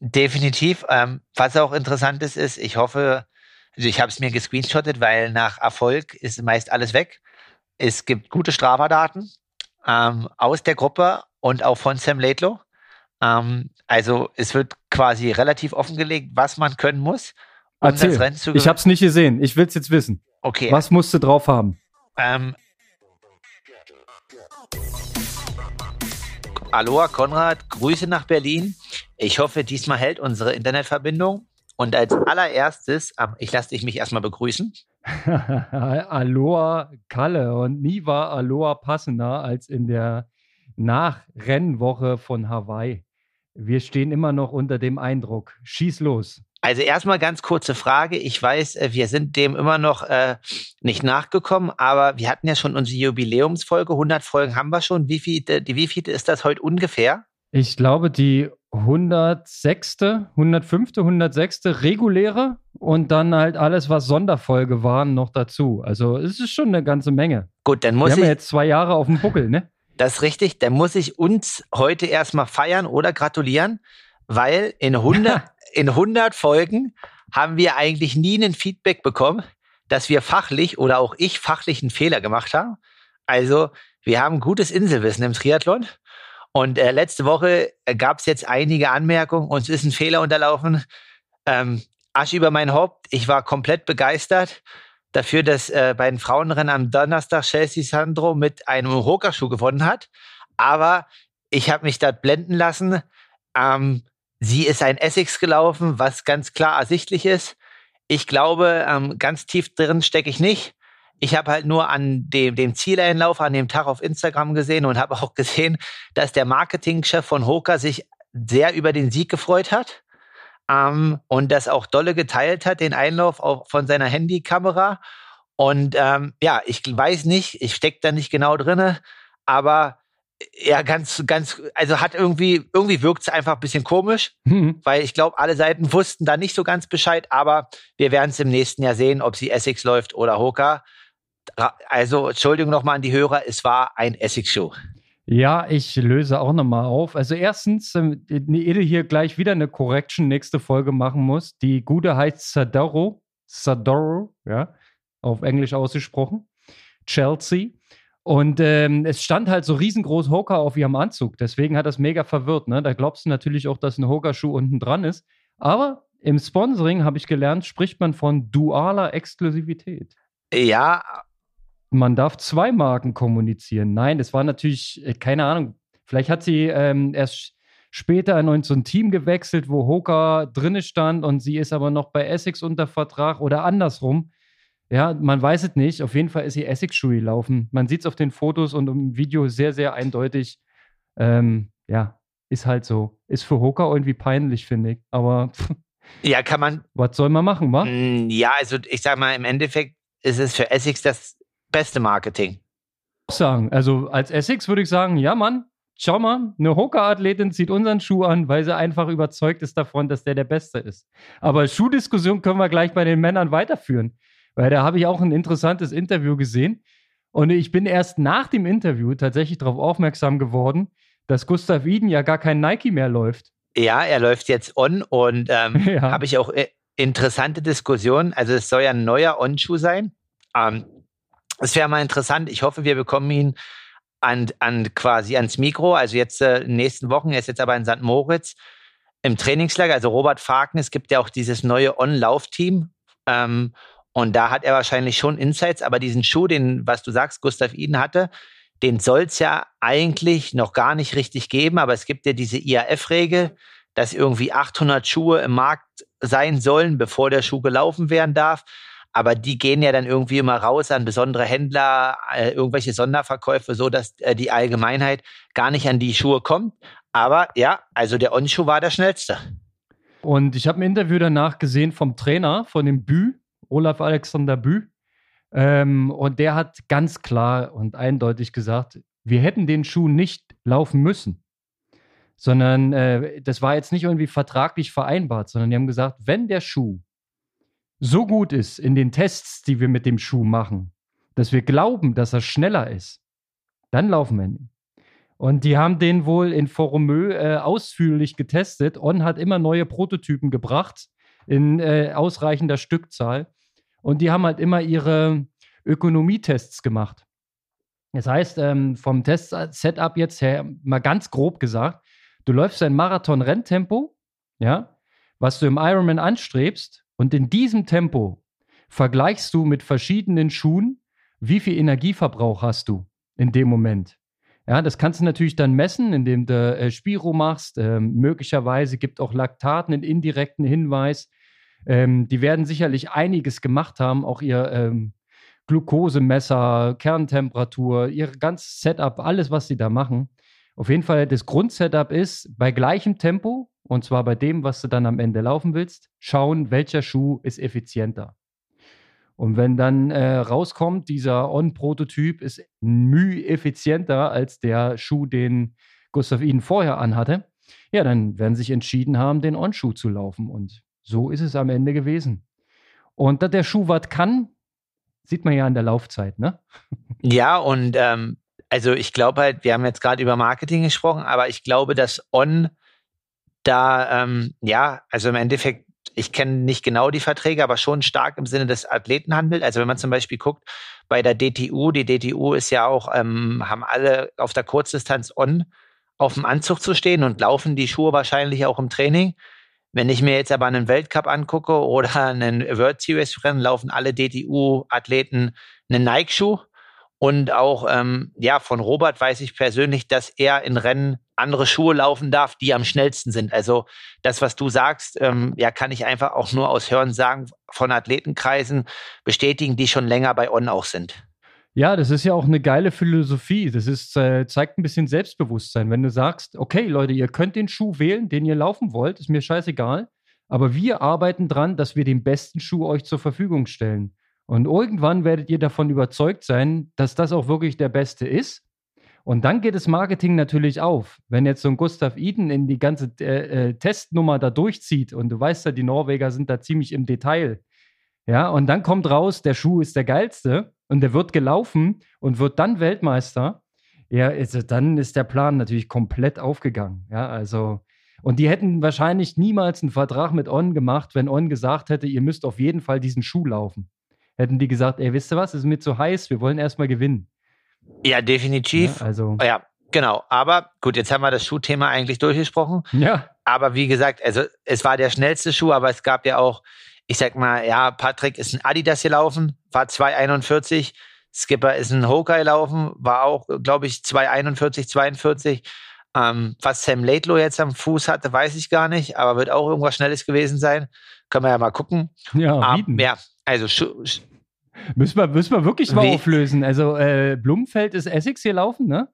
Definitiv. Ähm, was auch interessant ist, ist, ich hoffe, also ich habe es mir gescreenshottet, weil nach Erfolg ist meist alles weg. Es gibt gute Strafdaten ähm, aus der Gruppe und auch von Sam Laidlow. Ähm, also es wird quasi relativ offengelegt, was man können muss, um Erzähl. das Rennen zu gewinnen. Ich habe es nicht gesehen. Ich will es jetzt wissen. Okay. Was musst du drauf haben? Ähm, Aloha Konrad, Grüße nach Berlin. Ich hoffe, diesmal hält unsere Internetverbindung. Und als allererstes, ich lasse dich mich erstmal begrüßen. Aloha Kalle und nie war Aloha passender als in der Nachrennwoche von Hawaii. Wir stehen immer noch unter dem Eindruck. Schieß los. Also erstmal ganz kurze Frage. Ich weiß, äh, wir sind dem immer noch äh, nicht nachgekommen, aber wir hatten ja schon unsere Jubiläumsfolge. 100 Folgen haben wir schon. Wie viel, die, wie viel ist das heute ungefähr? Ich glaube, die 106., 105., 106. reguläre und dann halt alles, was Sonderfolge waren, noch dazu. Also es ist schon eine ganze Menge. Gut, dann muss wir ich. haben ja jetzt zwei Jahre auf dem Buckel, ne? Das ist richtig. Dann muss ich uns heute erstmal feiern oder gratulieren, weil in 100, in 100 Folgen haben wir eigentlich nie ein Feedback bekommen, dass wir fachlich oder auch ich fachlich einen Fehler gemacht haben. Also wir haben gutes Inselwissen im Triathlon. Und äh, letzte Woche gab es jetzt einige Anmerkungen. Uns ist ein Fehler unterlaufen. Ähm, Asch über mein Haupt. Ich war komplett begeistert dafür, dass äh, bei den Frauenrennen am Donnerstag Chelsea Sandro mit einem Hoka-Schuh gewonnen hat. Aber ich habe mich dort blenden lassen. Ähm, sie ist ein Essex gelaufen, was ganz klar ersichtlich ist. Ich glaube, ähm, ganz tief drin stecke ich nicht. Ich habe halt nur an dem, dem Zieleinlauf an dem Tag auf Instagram gesehen und habe auch gesehen, dass der Marketingchef von Hoka sich sehr über den Sieg gefreut hat ähm, und das auch dolle geteilt hat, den Einlauf auch von seiner Handykamera. Und ähm, ja, ich weiß nicht, ich stecke da nicht genau drinne, aber ja, ganz, ganz, also hat irgendwie, irgendwie wirkt es einfach ein bisschen komisch, mhm. weil ich glaube, alle Seiten wussten da nicht so ganz Bescheid, aber wir werden es im nächsten Jahr sehen, ob sie Essex läuft oder Hoka. Also, Entschuldigung nochmal an die Hörer, es war ein Essex-Show. Ja, ich löse auch nochmal auf. Also erstens, ähm, Ede hier gleich wieder eine Correction nächste Folge machen muss. Die gute heißt Sadoro, Sadoro, ja, auf Englisch ausgesprochen. Chelsea. Und ähm, es stand halt so riesengroß Hoka auf ihrem Anzug. Deswegen hat das mega verwirrt. Ne? Da glaubst du natürlich auch, dass ein Hoka-Schuh unten dran ist. Aber im Sponsoring habe ich gelernt, spricht man von dualer Exklusivität. Ja, man darf zwei Marken kommunizieren. Nein, es war natürlich, äh, keine Ahnung, vielleicht hat sie ähm, erst später in so ein Team gewechselt, wo Hoka drinne stand und sie ist aber noch bei Essex unter Vertrag oder andersrum. Ja, man weiß es nicht. Auf jeden Fall ist sie Essex-Schuhe laufen. Man sieht es auf den Fotos und im Video sehr, sehr eindeutig. Ähm, ja, ist halt so. Ist für Hoka irgendwie peinlich, finde ich. Aber ja, kann man. Was soll man machen, wa? Mm, ja, also ich sag mal, im Endeffekt ist es für Essex das beste Marketing. Sagen, also als Essex würde ich sagen, ja Mann, schau mal, eine Hoka-Athletin zieht unseren Schuh an, weil sie einfach überzeugt ist davon, dass der der Beste ist. Aber Schuhdiskussion können wir gleich bei den Männern weiterführen, weil da habe ich auch ein interessantes Interview gesehen und ich bin erst nach dem Interview tatsächlich darauf aufmerksam geworden, dass Gustav Iden ja gar kein Nike mehr läuft. Ja, er läuft jetzt on und ähm, ja. habe ich auch äh, interessante Diskussionen. Also es soll ja ein neuer On-Schuh sein. Ähm, es wäre mal interessant. Ich hoffe, wir bekommen ihn an, an quasi ans Mikro. Also jetzt äh, in den nächsten Wochen. Er ist jetzt aber in St. Moritz im Trainingslager. Also Robert Faken, es gibt ja auch dieses neue On-Lauf-Team. Ähm, und da hat er wahrscheinlich schon Insights. Aber diesen Schuh, den, was du sagst, Gustav Iden hatte, den soll es ja eigentlich noch gar nicht richtig geben. Aber es gibt ja diese IAF-Regel, dass irgendwie 800 Schuhe im Markt sein sollen, bevor der Schuh gelaufen werden darf aber die gehen ja dann irgendwie immer raus an besondere Händler, äh, irgendwelche Sonderverkäufe, so dass äh, die Allgemeinheit gar nicht an die Schuhe kommt. Aber ja, also der On-Schuh war der schnellste. Und ich habe ein Interview danach gesehen vom Trainer, von dem Bü, Olaf Alexander Bü. Ähm, und der hat ganz klar und eindeutig gesagt, wir hätten den Schuh nicht laufen müssen. Sondern äh, das war jetzt nicht irgendwie vertraglich vereinbart, sondern die haben gesagt, wenn der Schuh so gut ist in den Tests, die wir mit dem Schuh machen, dass wir glauben, dass er schneller ist, dann laufen wir ihn. Und die haben den wohl in Foromö äh, ausführlich getestet. On hat immer neue Prototypen gebracht in äh, ausreichender Stückzahl. Und die haben halt immer ihre Ökonomietests gemacht. Das heißt, ähm, vom Test-Setup jetzt her, mal ganz grob gesagt, du läufst ein Marathon-Renntempo, ja, was du im Ironman anstrebst, und in diesem Tempo vergleichst du mit verschiedenen Schuhen, wie viel Energieverbrauch hast du in dem Moment. Ja, das kannst du natürlich dann messen, indem du äh, Spiro machst. Ähm, möglicherweise gibt auch Laktat einen indirekten Hinweis. Ähm, die werden sicherlich einiges gemacht haben, auch ihr ähm, Glukosemesser, Kerntemperatur, ihr ganzes Setup, alles, was sie da machen. Auf jeden Fall, das Grundsetup ist bei gleichem Tempo, und zwar bei dem, was du dann am Ende laufen willst, schauen, welcher Schuh ist effizienter. Und wenn dann äh, rauskommt, dieser On-Prototyp ist müh effizienter als der Schuh, den Gustav Iden vorher anhatte, ja, dann werden sie sich entschieden haben, den On-Schuh zu laufen. Und so ist es am Ende gewesen. Und dass der Schuh was kann, sieht man ja an der Laufzeit, ne? Ja, und ähm, also ich glaube halt, wir haben jetzt gerade über Marketing gesprochen, aber ich glaube, dass On da, ähm, ja, also im Endeffekt ich kenne nicht genau die Verträge, aber schon stark im Sinne des Athletenhandels. Also wenn man zum Beispiel guckt, bei der DTU, die DTU ist ja auch, ähm, haben alle auf der Kurzdistanz on auf dem Anzug zu stehen und laufen die Schuhe wahrscheinlich auch im Training. Wenn ich mir jetzt aber einen Weltcup angucke oder einen World Series Rennen, laufen alle DTU-Athleten einen Nike-Schuh. Und auch ähm, ja, von Robert weiß ich persönlich, dass er in Rennen andere Schuhe laufen darf, die am schnellsten sind. Also das, was du sagst, ähm, ja, kann ich einfach auch nur aus Hören sagen von Athletenkreisen bestätigen, die schon länger bei On auch sind. Ja, das ist ja auch eine geile Philosophie. Das ist, äh, zeigt ein bisschen Selbstbewusstsein. Wenn du sagst, okay, Leute, ihr könnt den Schuh wählen, den ihr laufen wollt, ist mir scheißegal. Aber wir arbeiten dran, dass wir den besten Schuh euch zur Verfügung stellen. Und irgendwann werdet ihr davon überzeugt sein, dass das auch wirklich der beste ist. Und dann geht das Marketing natürlich auf. Wenn jetzt so ein Gustav Eden in die ganze äh, äh, Testnummer da durchzieht und du weißt ja, die Norweger sind da ziemlich im Detail. Ja, und dann kommt raus, der Schuh ist der geilste und der wird gelaufen und wird dann Weltmeister. Ja, also dann ist der Plan natürlich komplett aufgegangen. Ja, also und die hätten wahrscheinlich niemals einen Vertrag mit On gemacht, wenn On gesagt hätte, ihr müsst auf jeden Fall diesen Schuh laufen. Hätten die gesagt, ey, wisst ihr was, es ist mir zu heiß, wir wollen erstmal gewinnen. Ja, definitiv. Ja, also. Ja, genau. Aber gut, jetzt haben wir das Schuhthema eigentlich durchgesprochen. Ja. Aber wie gesagt, also es war der schnellste Schuh, aber es gab ja auch, ich sag mal, ja, Patrick ist ein Adidas gelaufen, war 2,41. Skipper ist ein Hokai laufen, war auch, glaube ich, 2,41, 42. Ähm, was Sam Laidlow jetzt am Fuß hatte, weiß ich gar nicht, aber wird auch irgendwas Schnelles gewesen sein. Können wir ja mal gucken. Ja, ähm, ja also Müssen wir, müssen wir wirklich mal auflösen. Also äh, Blumenfeld ist Essex hier laufen, ne?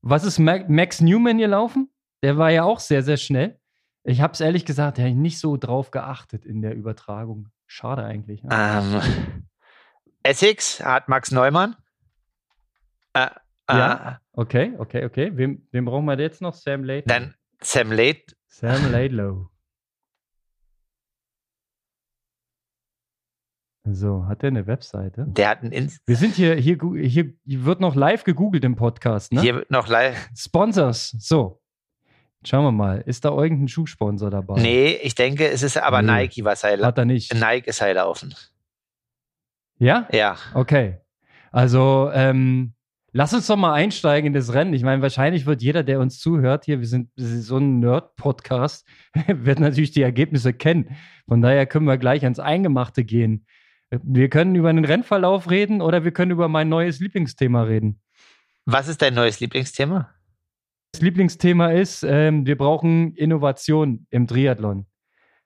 Was ist Max Newman hier laufen? Der war ja auch sehr, sehr schnell. Ich habe es ehrlich gesagt ja, nicht so drauf geachtet in der Übertragung. Schade eigentlich. Ne? Ähm, Essex hat Max Neumann. Äh, äh, ja, okay, okay, okay. Wem, wem brauchen wir jetzt noch? Sam Laidlow. Dann Sam Laidlow. Sam Laidlow. So, hat der eine Webseite? Der hat ein Inst Wir sind hier, hier, hier wird noch live gegoogelt im Podcast, ne? Hier wird noch live. Sponsors, so. Schauen wir mal, ist da irgendein Schuhsponsor dabei? Nee, ich denke, es ist aber nee. Nike, was er Hat er nicht. Nike ist er laufen. Ja? Ja. Okay. Also, ähm, lass uns doch mal einsteigen in das Rennen. Ich meine, wahrscheinlich wird jeder, der uns zuhört, hier, wir sind, so ein Nerd-Podcast, wird natürlich die Ergebnisse kennen. Von daher können wir gleich ans Eingemachte gehen. Wir können über einen Rennverlauf reden oder wir können über mein neues Lieblingsthema reden. Was ist dein neues Lieblingsthema? Das Lieblingsthema ist, ähm, wir brauchen Innovation im Triathlon.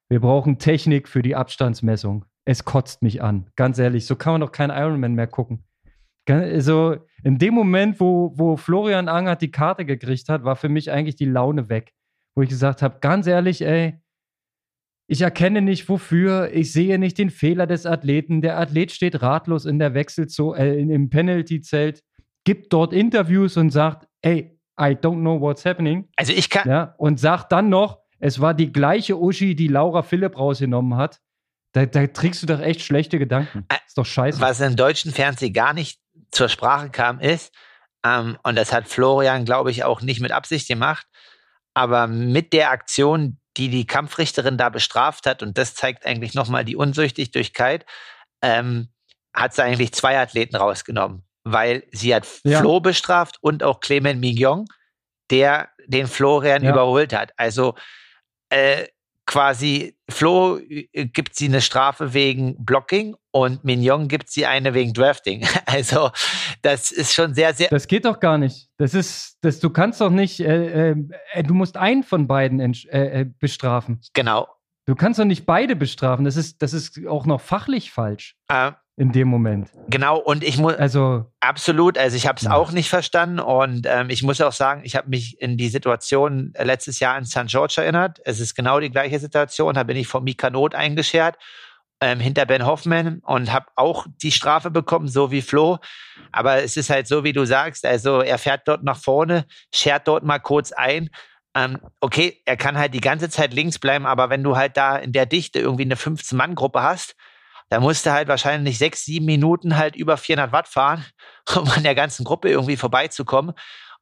Wir brauchen Technik für die Abstandsmessung. Es kotzt mich an. Ganz ehrlich, so kann man doch keinen Ironman mehr gucken. Also in dem Moment, wo, wo Florian Angert die Karte gekriegt hat, war für mich eigentlich die Laune weg. Wo ich gesagt habe, ganz ehrlich, ey, ich erkenne nicht wofür, ich sehe nicht den Fehler des Athleten. Der Athlet steht ratlos in der Wechselzone, äh, im Penalty-Zelt, gibt dort Interviews und sagt, ey, I don't know what's happening. Also ich kann. Ja, und sagt dann noch, es war die gleiche Uschi, die Laura Philipp rausgenommen hat. Da, da trägst du doch echt schlechte Gedanken. Ist doch scheiße. Was im deutschen Fernsehen gar nicht zur Sprache kam, ist, Ähm, und das hat Florian, glaube ich, auch nicht mit Absicht gemacht. Aber mit der Aktion, die die Kampfrichterin da bestraft hat, und das zeigt eigentlich nochmal die Unsüchtigkeit, ähm, hat sie eigentlich zwei Athleten rausgenommen, weil sie hat ja. Flo bestraft und auch Clement Mignon, der den Florian ja. überholt hat. Also äh, quasi Flo äh, gibt sie eine Strafe wegen Blocking und Mignon gibt sie eine wegen Drafting. Also das ist schon sehr, sehr. Das geht doch gar nicht. Das ist, das, du kannst doch nicht, äh, äh, du musst einen von beiden äh, äh, bestrafen. Genau. Du kannst doch nicht beide bestrafen. Das ist, das ist auch noch fachlich falsch. Äh, in dem Moment. Genau, und ich muss also absolut, also ich habe es ja. auch nicht verstanden und ähm, ich muss auch sagen, ich habe mich in die Situation letztes Jahr in St. George erinnert. Es ist genau die gleiche Situation. Da bin ich von Mika Not eingeschert ähm, hinter Ben Hoffman und habe auch die Strafe bekommen, so wie Flo. Aber es ist halt so, wie du sagst. Also er fährt dort nach vorne, schert dort mal kurz ein. Ähm, okay, er kann halt die ganze Zeit links bleiben, aber wenn du halt da in der Dichte irgendwie eine 15-Mann-Gruppe hast, da musste halt wahrscheinlich sechs, sieben Minuten halt über 400 Watt fahren, um an der ganzen Gruppe irgendwie vorbeizukommen.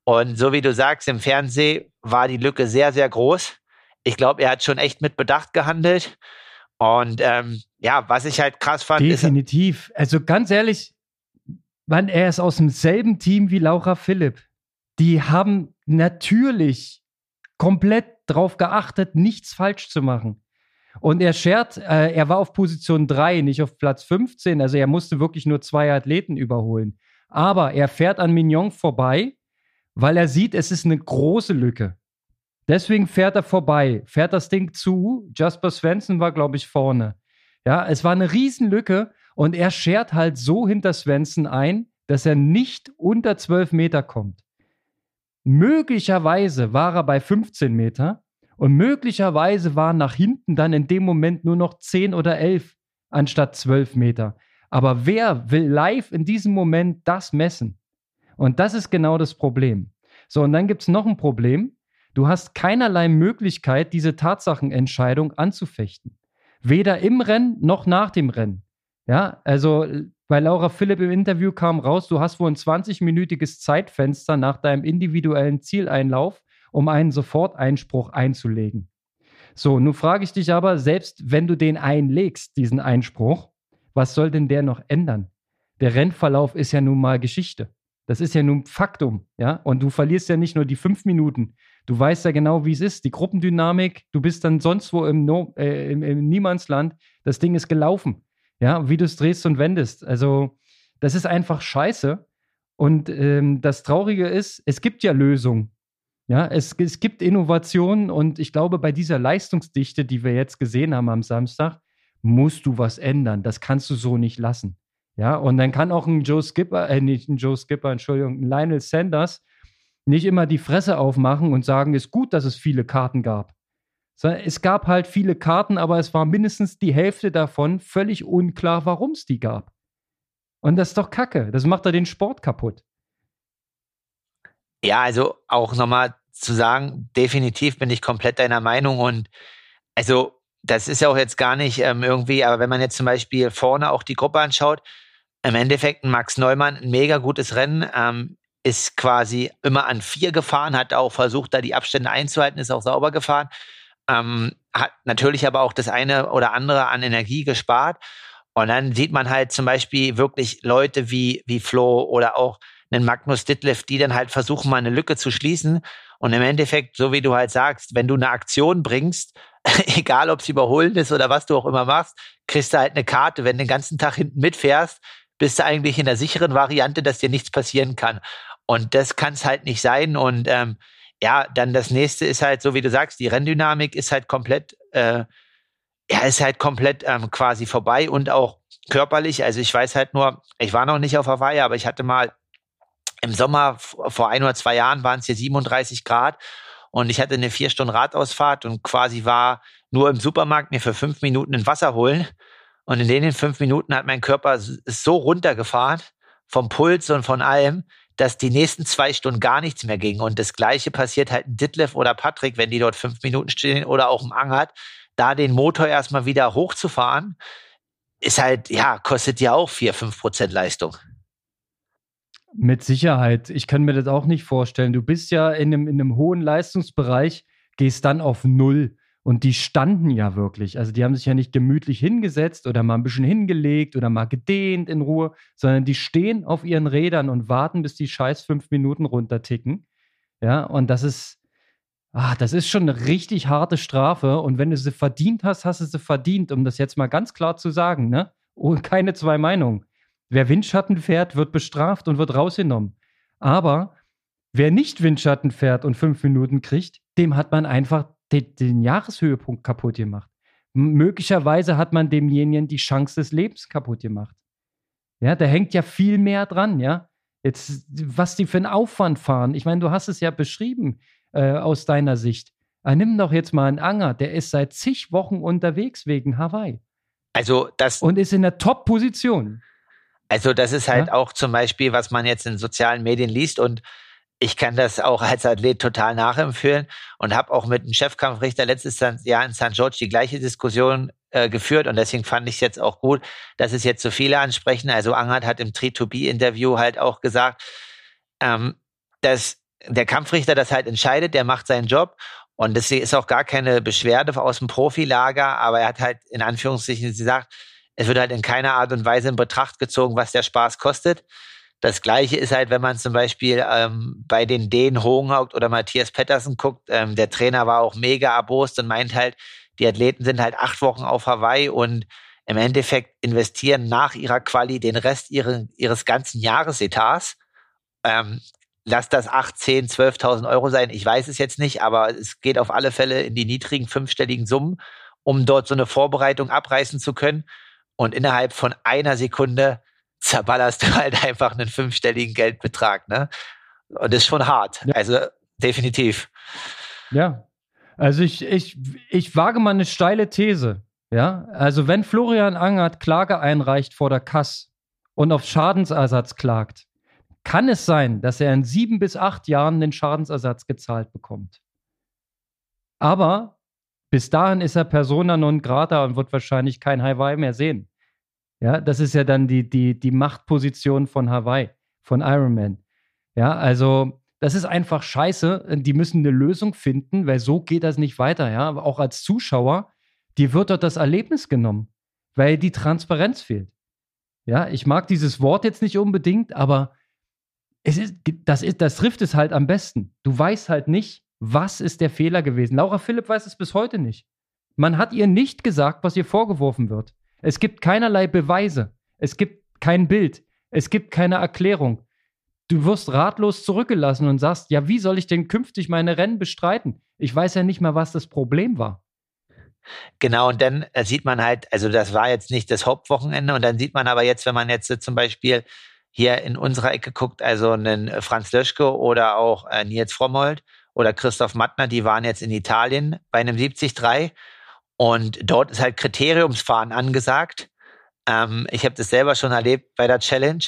Und so wie du sagst, im Fernsehen war die Lücke sehr, sehr groß. Ich glaube, er hat schon echt mit Bedacht gehandelt. Und ähm, ja, was ich halt krass fand. Definitiv. Ist, also ganz ehrlich, man, er ist aus demselben Team wie Laura Philipp. Die haben natürlich komplett darauf geachtet, nichts falsch zu machen. Und er schert, äh, er war auf Position 3, nicht auf Platz 15. Also er musste wirklich nur zwei Athleten überholen. Aber er fährt an Mignon vorbei, weil er sieht, es ist eine große Lücke. Deswegen fährt er vorbei, fährt das Ding zu. Jasper Svensson war, glaube ich, vorne. Ja, es war eine Riesenlücke und er schert halt so hinter Svensson ein, dass er nicht unter 12 Meter kommt. Möglicherweise war er bei 15 Meter und möglicherweise waren nach hinten dann in dem Moment nur noch 10 oder 11 anstatt 12 Meter. Aber wer will live in diesem Moment das messen? Und das ist genau das Problem. So, und dann gibt es noch ein Problem. Du hast keinerlei Möglichkeit, diese Tatsachenentscheidung anzufechten. Weder im Rennen noch nach dem Rennen. Ja, also bei Laura Philipp im Interview kam raus, du hast wohl ein 20-minütiges Zeitfenster nach deinem individuellen Zieleinlauf um einen Soforteinspruch einzulegen. So, nun frage ich dich aber, selbst wenn du den einlegst, diesen Einspruch, was soll denn der noch ändern? Der Rennverlauf ist ja nun mal Geschichte. Das ist ja nun Faktum, ja. Und du verlierst ja nicht nur die fünf Minuten. Du weißt ja genau, wie es ist. Die Gruppendynamik, du bist dann sonst wo im, no äh, im, im Niemandsland. Das Ding ist gelaufen. Ja, wie du es drehst und wendest. Also, das ist einfach scheiße. Und ähm, das Traurige ist, es gibt ja Lösungen. Ja, es, es gibt Innovationen und ich glaube, bei dieser Leistungsdichte, die wir jetzt gesehen haben am Samstag, musst du was ändern. Das kannst du so nicht lassen. Ja, und dann kann auch ein Joe Skipper, äh, nicht ein Joe Skipper, Entschuldigung, ein Lionel Sanders nicht immer die Fresse aufmachen und sagen, ist gut, dass es viele Karten gab. Es gab halt viele Karten, aber es war mindestens die Hälfte davon völlig unklar, warum es die gab. Und das ist doch Kacke. Das macht doch den Sport kaputt. Ja, also auch nochmal zu sagen, definitiv bin ich komplett deiner Meinung und also das ist ja auch jetzt gar nicht ähm, irgendwie, aber wenn man jetzt zum Beispiel vorne auch die Gruppe anschaut, im Endeffekt Max Neumann ein mega gutes Rennen, ähm, ist quasi immer an vier gefahren, hat auch versucht, da die Abstände einzuhalten, ist auch sauber gefahren, ähm, hat natürlich aber auch das eine oder andere an Energie gespart. Und dann sieht man halt zum Beispiel wirklich Leute wie, wie Flo oder auch einen Magnus Ditlev, die dann halt versuchen, mal eine Lücke zu schließen. Und im Endeffekt, so wie du halt sagst, wenn du eine Aktion bringst, egal ob es überholen ist oder was du auch immer machst, kriegst du halt eine Karte. Wenn du den ganzen Tag hinten mitfährst, bist du eigentlich in der sicheren Variante, dass dir nichts passieren kann. Und das kann es halt nicht sein. Und ähm, ja, dann das nächste ist halt, so wie du sagst, die Renndynamik ist halt komplett, äh, ja, ist halt komplett ähm, quasi vorbei und auch körperlich. Also ich weiß halt nur, ich war noch nicht auf Hawaii, aber ich hatte mal im Sommer vor ein oder zwei Jahren waren es hier 37 Grad und ich hatte eine vier Stunden Radausfahrt und quasi war nur im Supermarkt mir für fünf Minuten ein Wasser holen. Und in den fünf Minuten hat mein Körper so runtergefahren vom Puls und von allem, dass die nächsten zwei Stunden gar nichts mehr ging. Und das Gleiche passiert halt in Ditlev oder Patrick, wenn die dort fünf Minuten stehen oder auch im Angert, da den Motor erstmal wieder hochzufahren, ist halt, ja, kostet ja auch vier, fünf Prozent Leistung. Mit Sicherheit. Ich kann mir das auch nicht vorstellen. Du bist ja in einem, in einem hohen Leistungsbereich, gehst dann auf Null. Und die standen ja wirklich. Also die haben sich ja nicht gemütlich hingesetzt oder mal ein bisschen hingelegt oder mal gedehnt in Ruhe, sondern die stehen auf ihren Rädern und warten, bis die scheiß fünf Minuten runterticken. Ja, und das ist, ah, das ist schon eine richtig harte Strafe. Und wenn du sie verdient hast, hast du sie verdient, um das jetzt mal ganz klar zu sagen, ne? Oh, keine zwei Meinungen. Wer Windschatten fährt, wird bestraft und wird rausgenommen. Aber wer nicht Windschatten fährt und fünf Minuten kriegt, dem hat man einfach den, den Jahreshöhepunkt kaputt gemacht. M möglicherweise hat man demjenigen die Chance des Lebens kaputt gemacht. Ja, da hängt ja viel mehr dran, ja. Jetzt, was die für einen Aufwand fahren. Ich meine, du hast es ja beschrieben äh, aus deiner Sicht. Ah, nimm doch jetzt mal einen Anger, der ist seit zig Wochen unterwegs wegen Hawaii. Also das. Und ist in der Top-Position. Also das ist halt ja? auch zum Beispiel, was man jetzt in sozialen Medien liest und ich kann das auch als Athlet total nachempfehlen und habe auch mit dem Chefkampfrichter letztes Jahr in St. George die gleiche Diskussion äh, geführt und deswegen fand ich es jetzt auch gut, dass es jetzt so viele ansprechen. Also Angert hat im Tree-to-Be-Interview halt auch gesagt, ähm, dass der Kampfrichter das halt entscheidet, der macht seinen Job und das ist auch gar keine Beschwerde aus dem Profilager, aber er hat halt in Anführungszeichen gesagt, es wird halt in keiner Art und Weise in Betracht gezogen, was der Spaß kostet. Das gleiche ist halt, wenn man zum Beispiel ähm, bei den Dänen Hohenhaupt oder Matthias Pettersen guckt, ähm, der Trainer war auch mega erbost und meint halt, die Athleten sind halt acht Wochen auf Hawaii und im Endeffekt investieren nach ihrer Quali den Rest ihre, ihres ganzen Jahresetats. Ähm, lass das 8, 10, 12.000 Euro sein. Ich weiß es jetzt nicht, aber es geht auf alle Fälle in die niedrigen fünfstelligen Summen, um dort so eine Vorbereitung abreißen zu können. Und innerhalb von einer Sekunde zerballerst du halt einfach einen fünfstelligen Geldbetrag, ne? Und das ist schon hart. Ja. Also definitiv. Ja. Also ich, ich, ich wage mal eine steile These. Ja, also wenn Florian Angert Klage einreicht vor der Kass und auf Schadensersatz klagt, kann es sein, dass er in sieben bis acht Jahren den Schadensersatz gezahlt bekommt. Aber bis dahin ist er Persona non grata und wird wahrscheinlich kein Hawaii mehr sehen. Ja, das ist ja dann die, die, die Machtposition von Hawaii, von Iron Man. Ja, also das ist einfach scheiße. Die müssen eine Lösung finden, weil so geht das nicht weiter. Ja, aber auch als Zuschauer, dir wird dort das Erlebnis genommen, weil die Transparenz fehlt. Ja, ich mag dieses Wort jetzt nicht unbedingt, aber es ist, das, ist, das trifft es halt am besten. Du weißt halt nicht, was ist der Fehler gewesen. Laura Philipp weiß es bis heute nicht. Man hat ihr nicht gesagt, was ihr vorgeworfen wird. Es gibt keinerlei Beweise. Es gibt kein Bild. Es gibt keine Erklärung. Du wirst ratlos zurückgelassen und sagst, ja, wie soll ich denn künftig meine Rennen bestreiten? Ich weiß ja nicht mal, was das Problem war. Genau, und dann äh, sieht man halt, also das war jetzt nicht das Hauptwochenende, und dann sieht man aber jetzt, wenn man jetzt zum Beispiel hier in unserer Ecke guckt, also einen äh, Franz Löschke oder auch äh, Nils Frommold oder Christoph Mattner, die waren jetzt in Italien bei einem 73 und dort ist halt Kriteriumsfahren angesagt. Ähm, ich habe das selber schon erlebt bei der Challenge.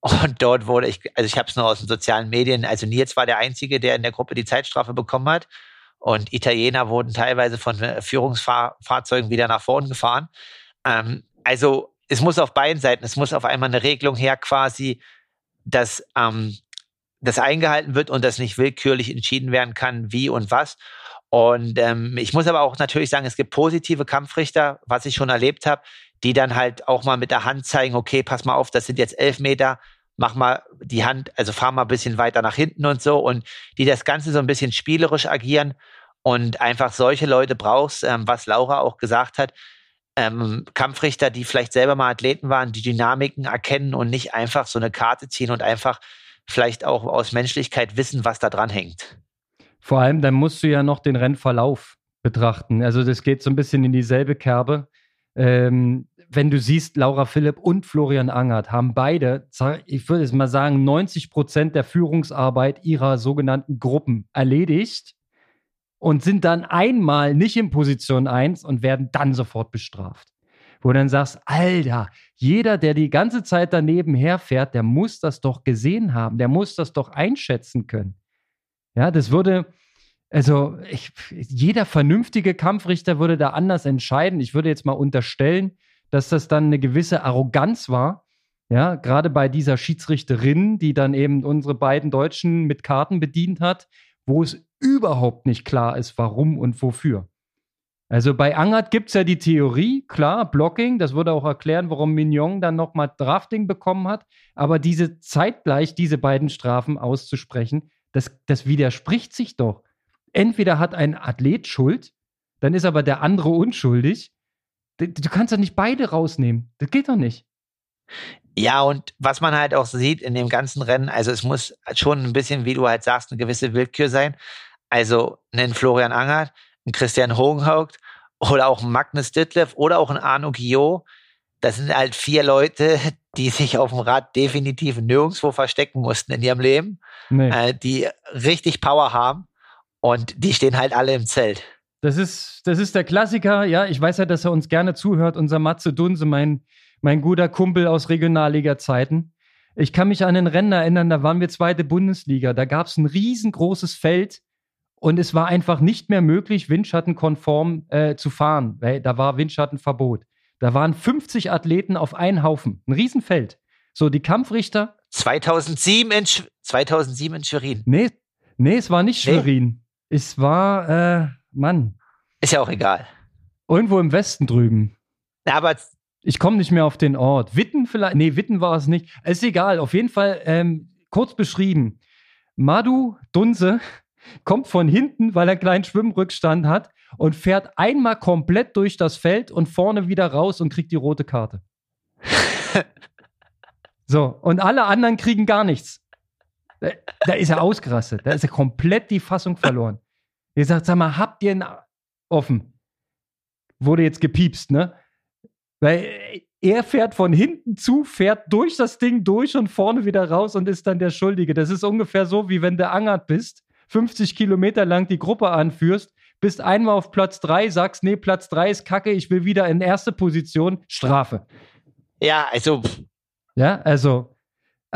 Und dort wurde ich, also ich habe es nur aus den sozialen Medien, also Nils war der Einzige, der in der Gruppe die Zeitstrafe bekommen hat. Und Italiener wurden teilweise von Führungsfahrzeugen wieder nach vorn gefahren. Ähm, also es muss auf beiden Seiten, es muss auf einmal eine Regelung her, quasi, dass ähm, das eingehalten wird und das nicht willkürlich entschieden werden kann, wie und was. Und ähm, ich muss aber auch natürlich sagen, es gibt positive Kampfrichter, was ich schon erlebt habe, die dann halt auch mal mit der Hand zeigen, okay, pass mal auf, das sind jetzt elf Meter, mach mal die Hand, also fahr mal ein bisschen weiter nach hinten und so und die das Ganze so ein bisschen spielerisch agieren und einfach solche Leute brauchst, ähm, was Laura auch gesagt hat, ähm, Kampfrichter, die vielleicht selber mal Athleten waren, die Dynamiken erkennen und nicht einfach so eine Karte ziehen und einfach vielleicht auch aus Menschlichkeit wissen, was da dran hängt. Vor allem, dann musst du ja noch den Rennverlauf betrachten. Also das geht so ein bisschen in dieselbe Kerbe. Ähm, wenn du siehst, Laura Philipp und Florian Angert haben beide, ich würde es mal sagen, 90 Prozent der Führungsarbeit ihrer sogenannten Gruppen erledigt und sind dann einmal nicht in Position 1 und werden dann sofort bestraft. Wo du dann sagst, Alter, jeder, der die ganze Zeit daneben herfährt, der muss das doch gesehen haben, der muss das doch einschätzen können. Ja, das würde, also ich, jeder vernünftige Kampfrichter würde da anders entscheiden. Ich würde jetzt mal unterstellen, dass das dann eine gewisse Arroganz war, Ja, gerade bei dieser Schiedsrichterin, die dann eben unsere beiden Deutschen mit Karten bedient hat, wo es überhaupt nicht klar ist, warum und wofür. Also bei Angert gibt es ja die Theorie, klar, Blocking, das würde auch erklären, warum Mignon dann nochmal Drafting bekommen hat. Aber diese zeitgleich diese beiden Strafen auszusprechen, das, das widerspricht sich doch. Entweder hat ein Athlet Schuld, dann ist aber der andere unschuldig. Du, du kannst doch nicht beide rausnehmen. Das geht doch nicht. Ja, und was man halt auch sieht in dem ganzen Rennen, also es muss schon ein bisschen, wie du halt sagst, eine gewisse Willkür sein. Also einen Florian Angert, einen Christian Hogenhaupt oder auch einen Magnus Ditlev oder auch einen Arno Guillot. Das sind halt vier Leute, die sich auf dem Rad definitiv nirgendwo verstecken mussten in ihrem Leben, nee. äh, die richtig Power haben und die stehen halt alle im Zelt. Das ist, das ist der Klassiker. Ja, ich weiß ja, dass er uns gerne zuhört. Unser Matze Dunse, mein mein guter Kumpel aus Regionalliga-Zeiten. Ich kann mich an ein Rennen erinnern, da waren wir zweite Bundesliga. Da gab es ein riesengroßes Feld und es war einfach nicht mehr möglich, windschattenkonform äh, zu fahren. Weil da war Windschattenverbot. Da waren 50 Athleten auf einen Haufen. Ein Riesenfeld. So, die Kampfrichter. 2007 in, Sch 2007 in Schwerin. Nee, nee, es war nicht Schwerin. Nee. Es war, äh, Mann. Ist ja auch egal. Irgendwo im Westen drüben. Aber ich komme nicht mehr auf den Ort. Witten vielleicht? Nee, Witten war es nicht. Ist egal. Auf jeden Fall ähm, kurz beschrieben. Madu Dunse kommt von hinten, weil er einen kleinen Schwimmrückstand hat und fährt einmal komplett durch das Feld und vorne wieder raus und kriegt die rote Karte. so, und alle anderen kriegen gar nichts. Da, da, ist er ausgerastet. Da ist er komplett die Fassung verloren. Er sagt, sag mal, habt ihr ihn offen? Wurde jetzt gepiepst, ne? Weil er fährt von hinten zu, fährt durch das Ding durch und vorne wieder raus und ist dann der Schuldige. Das ist ungefähr so, wie wenn du angert bist, 50 Kilometer lang die Gruppe anführst, bist einmal auf Platz 3, sagst, nee, Platz 3 ist kacke, ich will wieder in erste Position, Strafe. Ja, also. Ja, also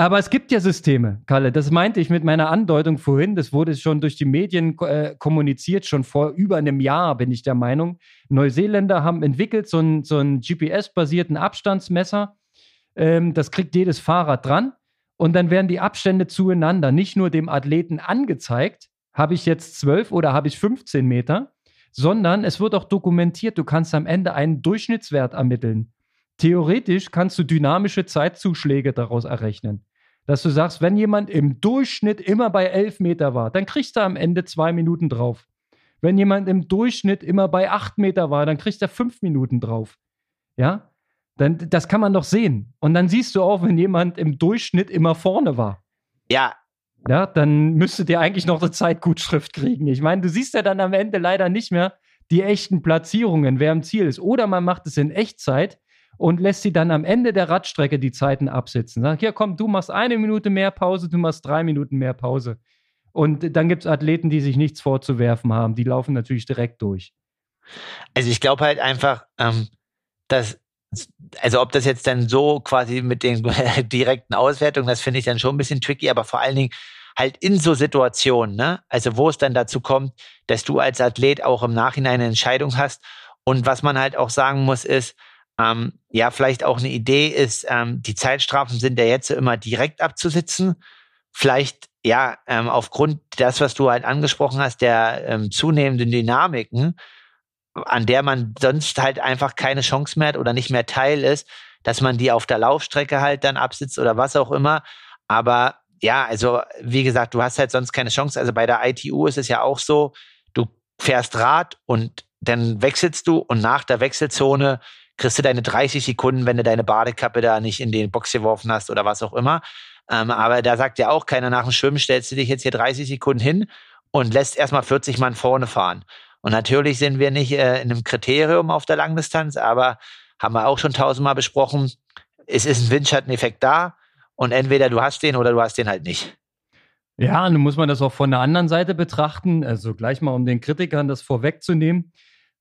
aber es gibt ja Systeme, Kalle. Das meinte ich mit meiner Andeutung vorhin. Das wurde schon durch die Medien äh, kommuniziert. Schon vor über einem Jahr bin ich der Meinung. Neuseeländer haben entwickelt so einen so GPS-basierten Abstandsmesser. Ähm, das kriegt jedes Fahrrad dran. Und dann werden die Abstände zueinander nicht nur dem Athleten angezeigt, habe ich jetzt 12 oder habe ich 15 Meter, sondern es wird auch dokumentiert. Du kannst am Ende einen Durchschnittswert ermitteln. Theoretisch kannst du dynamische Zeitzuschläge daraus errechnen dass du sagst, wenn jemand im Durchschnitt immer bei 11 Meter war, dann kriegst du am Ende zwei Minuten drauf. Wenn jemand im Durchschnitt immer bei 8 Meter war, dann kriegst du fünf Minuten drauf. Ja? Dann, das kann man doch sehen. Und dann siehst du auch, wenn jemand im Durchschnitt immer vorne war. Ja. Ja, dann müsstet ihr eigentlich noch eine Zeitgutschrift kriegen. Ich meine, du siehst ja dann am Ende leider nicht mehr die echten Platzierungen, wer im Ziel ist. Oder man macht es in Echtzeit und lässt sie dann am Ende der Radstrecke die Zeiten absitzen. Sagt, hier komm, du machst eine Minute mehr Pause, du machst drei Minuten mehr Pause. Und dann gibt es Athleten, die sich nichts vorzuwerfen haben. Die laufen natürlich direkt durch. Also ich glaube halt einfach, ähm, dass, also ob das jetzt dann so quasi mit den direkten Auswertungen, das finde ich dann schon ein bisschen tricky, aber vor allen Dingen halt in so Situationen, ne? Also wo es dann dazu kommt, dass du als Athlet auch im Nachhinein eine Entscheidung hast. Und was man halt auch sagen muss, ist, ähm, ja, vielleicht auch eine Idee ist, ähm, die Zeitstrafen sind ja jetzt immer direkt abzusitzen. Vielleicht, ja, ähm, aufgrund das, was du halt angesprochen hast, der ähm, zunehmenden Dynamiken, an der man sonst halt einfach keine Chance mehr hat oder nicht mehr Teil ist, dass man die auf der Laufstrecke halt dann absitzt oder was auch immer. Aber ja, also wie gesagt, du hast halt sonst keine Chance. Also bei der ITU ist es ja auch so, du fährst Rad und dann wechselst du und nach der Wechselzone kriegst du deine 30 Sekunden, wenn du deine Badekappe da nicht in den Box geworfen hast oder was auch immer. Ähm, aber da sagt ja auch keiner nach dem Schwimmen, stellst du dich jetzt hier 30 Sekunden hin und lässt erstmal 40 Mann vorne fahren. Und natürlich sind wir nicht äh, in einem Kriterium auf der Langdistanz, aber haben wir auch schon tausendmal besprochen, es ist ein Windschatteneffekt da und entweder du hast den oder du hast den halt nicht. Ja, nun muss man das auch von der anderen Seite betrachten. Also gleich mal, um den Kritikern das vorwegzunehmen.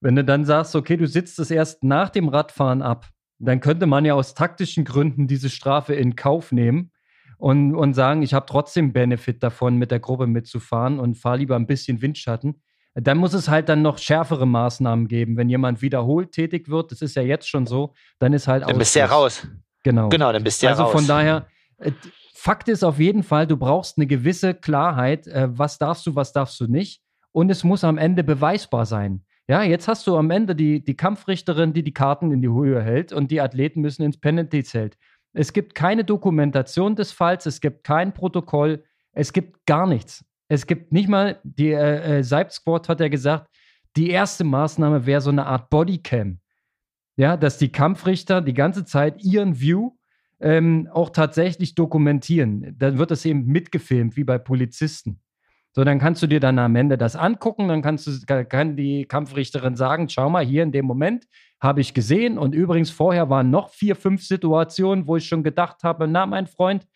Wenn du dann sagst, okay, du sitzt es erst nach dem Radfahren ab, dann könnte man ja aus taktischen Gründen diese Strafe in Kauf nehmen und, und sagen, ich habe trotzdem Benefit davon, mit der Gruppe mitzufahren und fahre lieber ein bisschen Windschatten. Dann muss es halt dann noch schärfere Maßnahmen geben. Wenn jemand wiederholt tätig wird, das ist ja jetzt schon so, dann ist halt Dann bist du ja raus. Genau. Genau, dann bist du ja Also raus. von daher, äh, Fakt ist auf jeden Fall, du brauchst eine gewisse Klarheit, äh, was darfst du, was darfst du nicht. Und es muss am Ende beweisbar sein. Ja, jetzt hast du am Ende die, die Kampfrichterin, die die Karten in die Höhe hält und die Athleten müssen ins Penalty-Zelt. Es gibt keine Dokumentation des Falls, es gibt kein Protokoll, es gibt gar nichts. Es gibt nicht mal, die äh, äh, Seib Squad hat ja gesagt, die erste Maßnahme wäre so eine Art Bodycam. Ja, dass die Kampfrichter die ganze Zeit ihren View ähm, auch tatsächlich dokumentieren. Dann wird das eben mitgefilmt, wie bei Polizisten. So, dann kannst du dir dann am Ende das angucken, dann kannst du, kann die Kampfrichterin sagen, schau mal, hier in dem Moment habe ich gesehen und übrigens vorher waren noch vier, fünf Situationen, wo ich schon gedacht habe, na, mein Freund,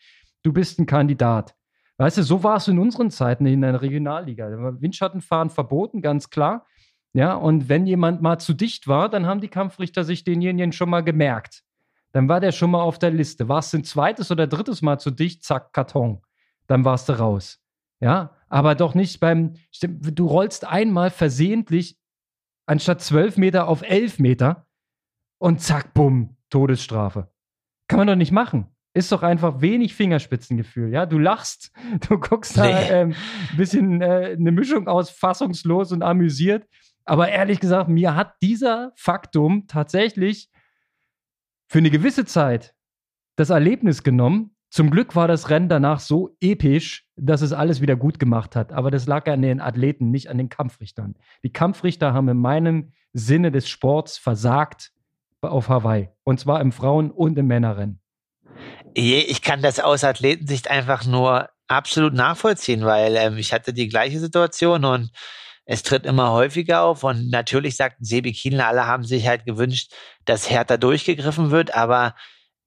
du bist ein Kandidat. Weißt du, so war es in unseren Zeiten in der Regionalliga. War Windschattenfahren verboten, ganz klar. Ja, und wenn jemand mal zu dicht war, dann haben die Kampfrichter sich denjenigen schon mal gemerkt. Dann war der schon mal auf der Liste. Warst du ein zweites oder drittes Mal zu dicht, zack, Karton. Dann warst du raus. Ja, aber doch nicht beim, du rollst einmal versehentlich anstatt 12 Meter auf 11 Meter und zack, bumm, Todesstrafe. Kann man doch nicht machen. Ist doch einfach wenig Fingerspitzengefühl, ja? Du lachst, du guckst da Nee. ähm, ein bisschen äh, eine Mischung aus fassungslos und amüsiert. Aber ehrlich gesagt, mir hat dieser Faktum tatsächlich für eine gewisse Zeit das Erlebnis genommen. Zum Glück war das Rennen danach so episch, dass es alles wieder gut gemacht hat. Aber das lag an den Athleten, nicht an den Kampfrichtern. Die Kampfrichter haben in meinem Sinne des Sports versagt auf Hawaii. Und zwar im Frauen- und im Männerrennen. Je- Ich kann das aus Athletensicht einfach nur absolut nachvollziehen, weil ähm, ich hatte die gleiche Situation und es tritt immer häufiger auf. Und natürlich sagten Sebi Kienle, alle haben sich halt gewünscht, dass härter durchgegriffen wird, aber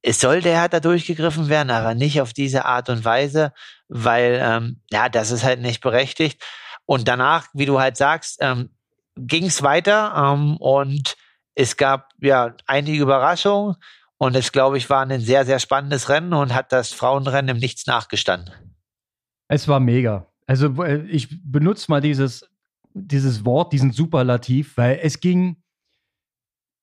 es sollte härter durchgegriffen werden, aber nicht auf diese Art und Weise, weil ähm, ja, das ist halt nicht berechtigt. Und danach, wie du halt sagst, ähm, ging es weiter ähm, und es gab ja einige Überraschungen und es, glaube ich, war ein sehr, sehr spannendes Rennen und hat das Frauenrennen im Nichts nachgestanden. Es war mega. Also äh, ich benutze mal dieses, dieses Wort, diesen Superlativ, weil es ging,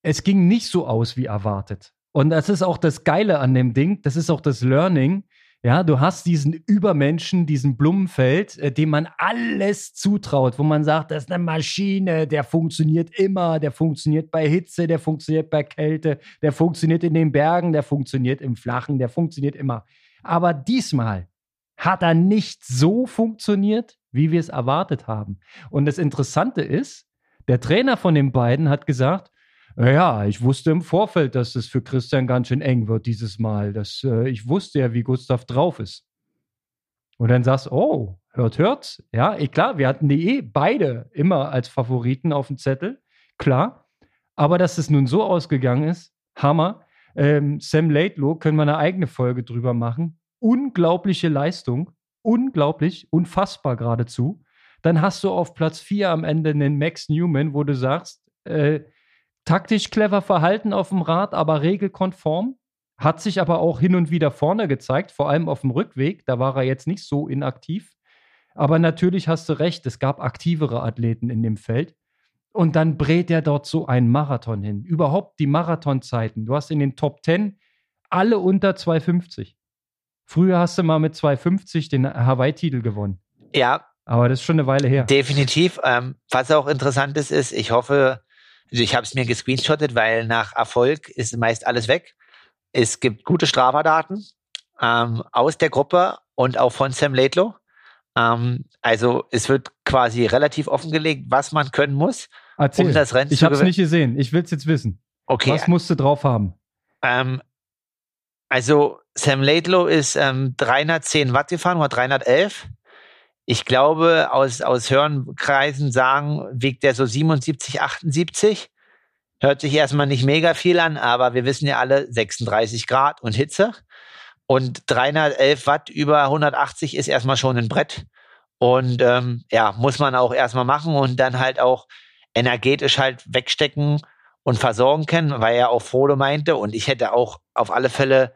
es ging nicht so aus wie erwartet. Und das ist auch das Geile an dem Ding, das ist auch das Learning. Ja, du hast diesen Übermenschen, diesen Blumenfeld, äh, dem man alles zutraut, wo man sagt, das ist eine Maschine, der funktioniert immer, der funktioniert bei Hitze, der funktioniert bei Kälte, der funktioniert in den Bergen, der funktioniert im Flachen, der funktioniert immer. Aber diesmal hat er nicht so funktioniert, wie wir es erwartet haben. Und das Interessante ist, der Trainer von den beiden hat gesagt, ja, ich wusste im Vorfeld, dass es für Christian ganz schön eng wird dieses Mal. Das, äh, ich wusste ja, wie Gustav drauf ist. Und dann sagst oh, hört, hört. Ja, eh, klar, wir hatten die eh beide immer als Favoriten auf dem Zettel. Klar. Aber dass es nun so ausgegangen ist, Hammer. Ähm, Sam Laidlow, können wir eine eigene Folge drüber machen. Unglaubliche Leistung. Unglaublich, unfassbar geradezu. Dann hast du auf Platz 4 am Ende einen Max Newman, wo du sagst, äh, taktisch clever verhalten auf dem Rad, aber regelkonform. Hat sich aber auch hin und wieder vorne gezeigt, vor allem auf dem Rückweg. Da war er jetzt nicht so inaktiv. Aber natürlich hast du recht, es gab aktivere Athleten in dem Feld. Und dann brät er dort so einen Marathon hin. Überhaupt die Marathonzeiten. Du hast in den Top 10 alle unter 2,50. Früher hast du mal mit 2,50 den Hawaii-Titel gewonnen. Ja, Aber das ist schon eine Weile her. definitiv. Ähm, was auch interessant ist, ist, ich hoffe, ich habe es mir gescreenshottet, weil nach Erfolg ist meist alles weg. Es gibt gute Strafdaten ähm, aus der Gruppe und auch von Sam Laidlow. Ähm, also es wird quasi relativ offengelegt, was man können muss, Erzähl. um das Rennen ich zu habe es nicht gesehen. Ich will es jetzt wissen. Okay, Was musst du drauf haben? Ähm, also Sam Laidlow ist ähm, 310 Watt gefahren oder 311. Ich glaube, aus, aus Hörenkreisen sagen, wiegt der so 77, 78. Hört sich erstmal nicht mega viel an, aber wir wissen ja alle 36 Grad und Hitze. Und 311 Watt über 180 ist erstmal schon ein Brett. Und ähm, ja, muss man auch erstmal machen und dann halt auch energetisch halt wegstecken und versorgen können, weil er auch Frodo meinte. Und ich hätte auch auf alle Fälle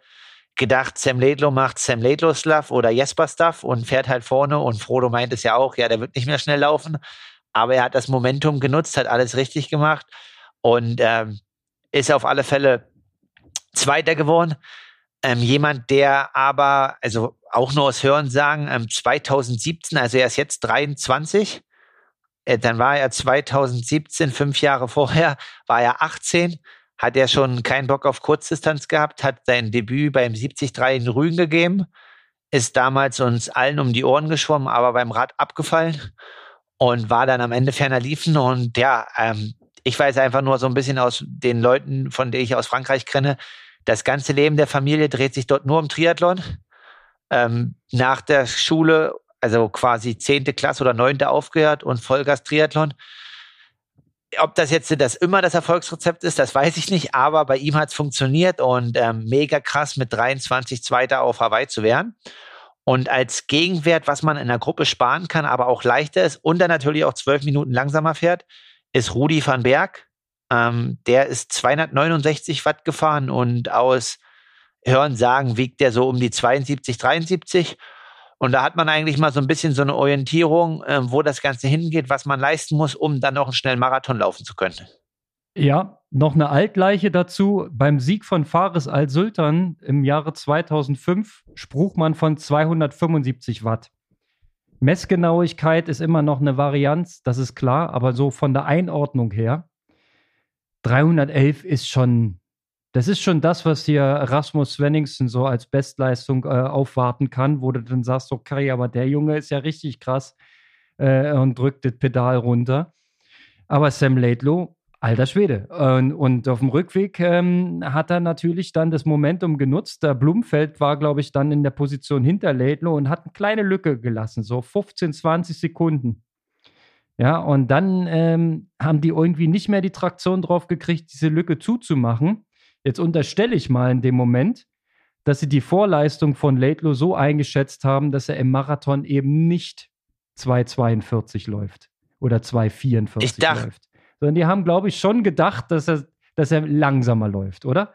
gedacht, Sam Laidlow macht Sam Laidlow Stuff oder Jesper Stuff und fährt halt vorne. Und Frodo meint es ja auch, ja, der wird nicht mehr schnell laufen. Aber er hat das Momentum genutzt, hat alles richtig gemacht und ähm, ist auf alle Fälle Zweiter geworden. Ähm, jemand, der aber, also auch nur aus Hören sagen, ähm, 2017, also er ist jetzt 23, äh, dann war er 2017, fünf Jahre vorher, war er 18, hat er schon keinen Bock auf Kurzdistanz gehabt, hat sein Debüt beim 73 in Rügen gegeben, ist damals uns allen um die Ohren geschwommen, aber beim Rad abgefallen und war dann am Ende ferner liefen und ja, ähm, ich weiß einfach nur so ein bisschen aus den Leuten, von denen ich aus Frankreich kenne, das ganze Leben der Familie dreht sich dort nur um Triathlon. Ähm, nach der Schule, also quasi zehnte Klasse oder neunte aufgehört und Vollgas Triathlon. Ob das jetzt das immer das Erfolgsrezept ist, das weiß ich nicht, aber bei ihm hat es funktioniert und ähm, mega krass mit 23 Zweiter auf Hawaii zu werden. Und als Gegenwert, was man in der Gruppe sparen kann, aber auch leichter ist und dann natürlich auch zwölf Minuten langsamer fährt, ist Rudi van Berg. Ähm, der ist 269 Watt gefahren und aus Hören sagen wiegt der so um die 72, 73. Und da hat man eigentlich mal so ein bisschen so eine Orientierung, äh, wo das Ganze hingeht, was man leisten muss, um dann noch einen schnellen Marathon laufen zu können. Ja, noch eine Altleiche dazu. Beim Sieg von Fares al-Sultan im Jahre 2005 spruch man von 275 Watt. Messgenauigkeit ist immer noch eine Varianz, das ist klar, aber so von der Einordnung her, 311 ist schon, das ist schon das, was hier Rasmus Svenningsen so als Bestleistung äh, aufwarten kann, wo du dann sagst, okay, aber der Junge ist ja richtig krass äh, und drückt das Pedal runter. Aber Sam Laidlow Alter Schwede. Und, und auf dem Rückweg ähm, hat er natürlich dann das Momentum genutzt. Der Blumfeld war, glaube ich, dann in der Position hinter Laidlow und hat eine kleine Lücke gelassen, so 15, 20 Sekunden. Ja, und dann ähm, haben die irgendwie nicht mehr die Traktion drauf gekriegt, diese Lücke zuzumachen. Jetzt unterstelle ich mal in dem Moment, dass sie die Vorleistung von Laidlow so eingeschätzt haben, dass er im Marathon eben nicht 2,42 läuft oder 2,44 läuft sondern die haben, glaube ich, schon gedacht, dass er, dass er langsamer läuft, oder?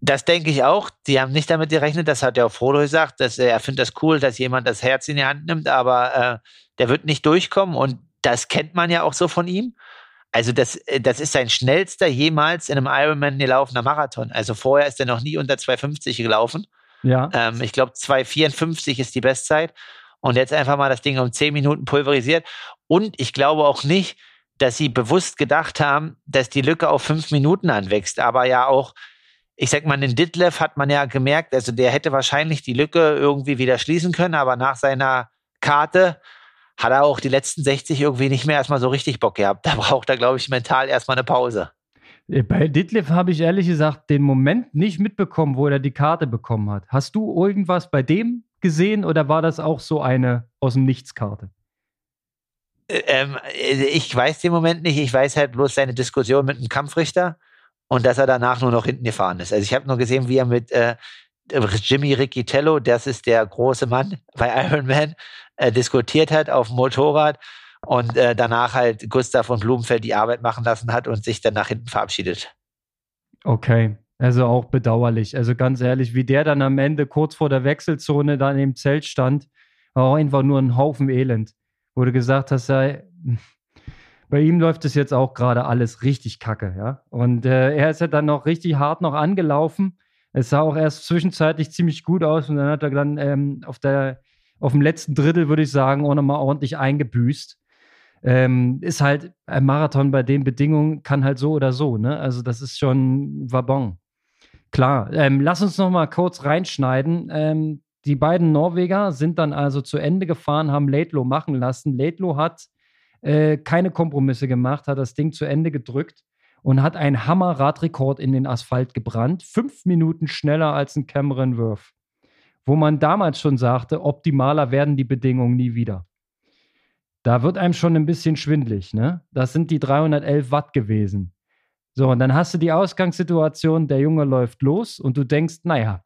Das denke ich auch. Die haben nicht damit gerechnet, das hat ja auch Frodo gesagt, dass er, er findet das cool, dass jemand das Herz in die Hand nimmt, aber äh, der wird nicht durchkommen und das kennt man ja auch so von ihm. Also das, äh, das ist sein schnellster jemals in einem Ironman gelaufener Marathon. Also vorher ist er noch nie unter 2,50 gelaufen. Ja. Ähm, ich glaube 2,54 ist die Bestzeit. Und jetzt einfach mal das Ding um 10 Minuten pulverisiert. Und ich glaube auch nicht, dass sie bewusst gedacht haben, dass die Lücke auf fünf Minuten anwächst. Aber ja auch, ich sag mal, in Ditlev hat man ja gemerkt, also der hätte wahrscheinlich die Lücke irgendwie wieder schließen können, aber nach seiner Karte hat er auch die letzten 60 irgendwie nicht mehr erstmal so richtig Bock gehabt. Da braucht er, glaube ich, mental erstmal eine Pause. Äh, bei Ditlev habe ich ehrlich gesagt den Moment nicht mitbekommen, wo er die Karte bekommen hat. Hast du irgendwas bei dem gesehen oder war das auch so eine aus dem Nichtskarte? Ähm, ich weiß den Moment nicht. Ich weiß halt bloß seine Diskussion mit dem Kampfrichter und dass er danach nur noch hinten gefahren ist. Also ich habe nur gesehen, wie er mit äh, Jimmy Riccitello, das ist der große Mann bei Iron Man, äh, diskutiert hat auf dem Motorrad und äh, danach halt Gustav und Blumenfeld die Arbeit machen lassen hat und sich dann nach hinten verabschiedet. Okay, also auch bedauerlich. Also ganz ehrlich, wie der dann am Ende kurz vor der Wechselzone dann im Zelt stand, war auch einfach nur ein Haufen Elend du gesagt hast, ja, bei ihm läuft es jetzt auch gerade alles richtig kacke, ja. Und äh, er ist ja dann noch richtig hart noch angelaufen. Es sah auch erst zwischenzeitlich ziemlich gut aus und dann hat er dann ähm, auf, der, auf dem letzten Drittel, würde ich sagen, auch nochmal ordentlich eingebüßt. Ähm, ist halt ein Marathon bei den Bedingungen, kann halt so oder so, ne? Also das ist schon Wabon. Klar, ähm, lass uns noch mal kurz reinschneiden. Ähm, die beiden Norweger sind dann also zu Ende gefahren, haben Laidlow machen lassen. Laidlow hat äh, keine Kompromisse gemacht, hat das Ding zu Ende gedrückt und hat einen Hammer-Radrekord in den Asphalt gebrannt. Fünf Minuten schneller als ein Cameron Worth. Wo man damals schon sagte, optimaler werden die Bedingungen nie wieder. Da wird einem schon ein bisschen schwindlig, ne? Das sind die 311 Watt gewesen. So, und dann hast du die Ausgangssituation, der Junge läuft los und du denkst, naja,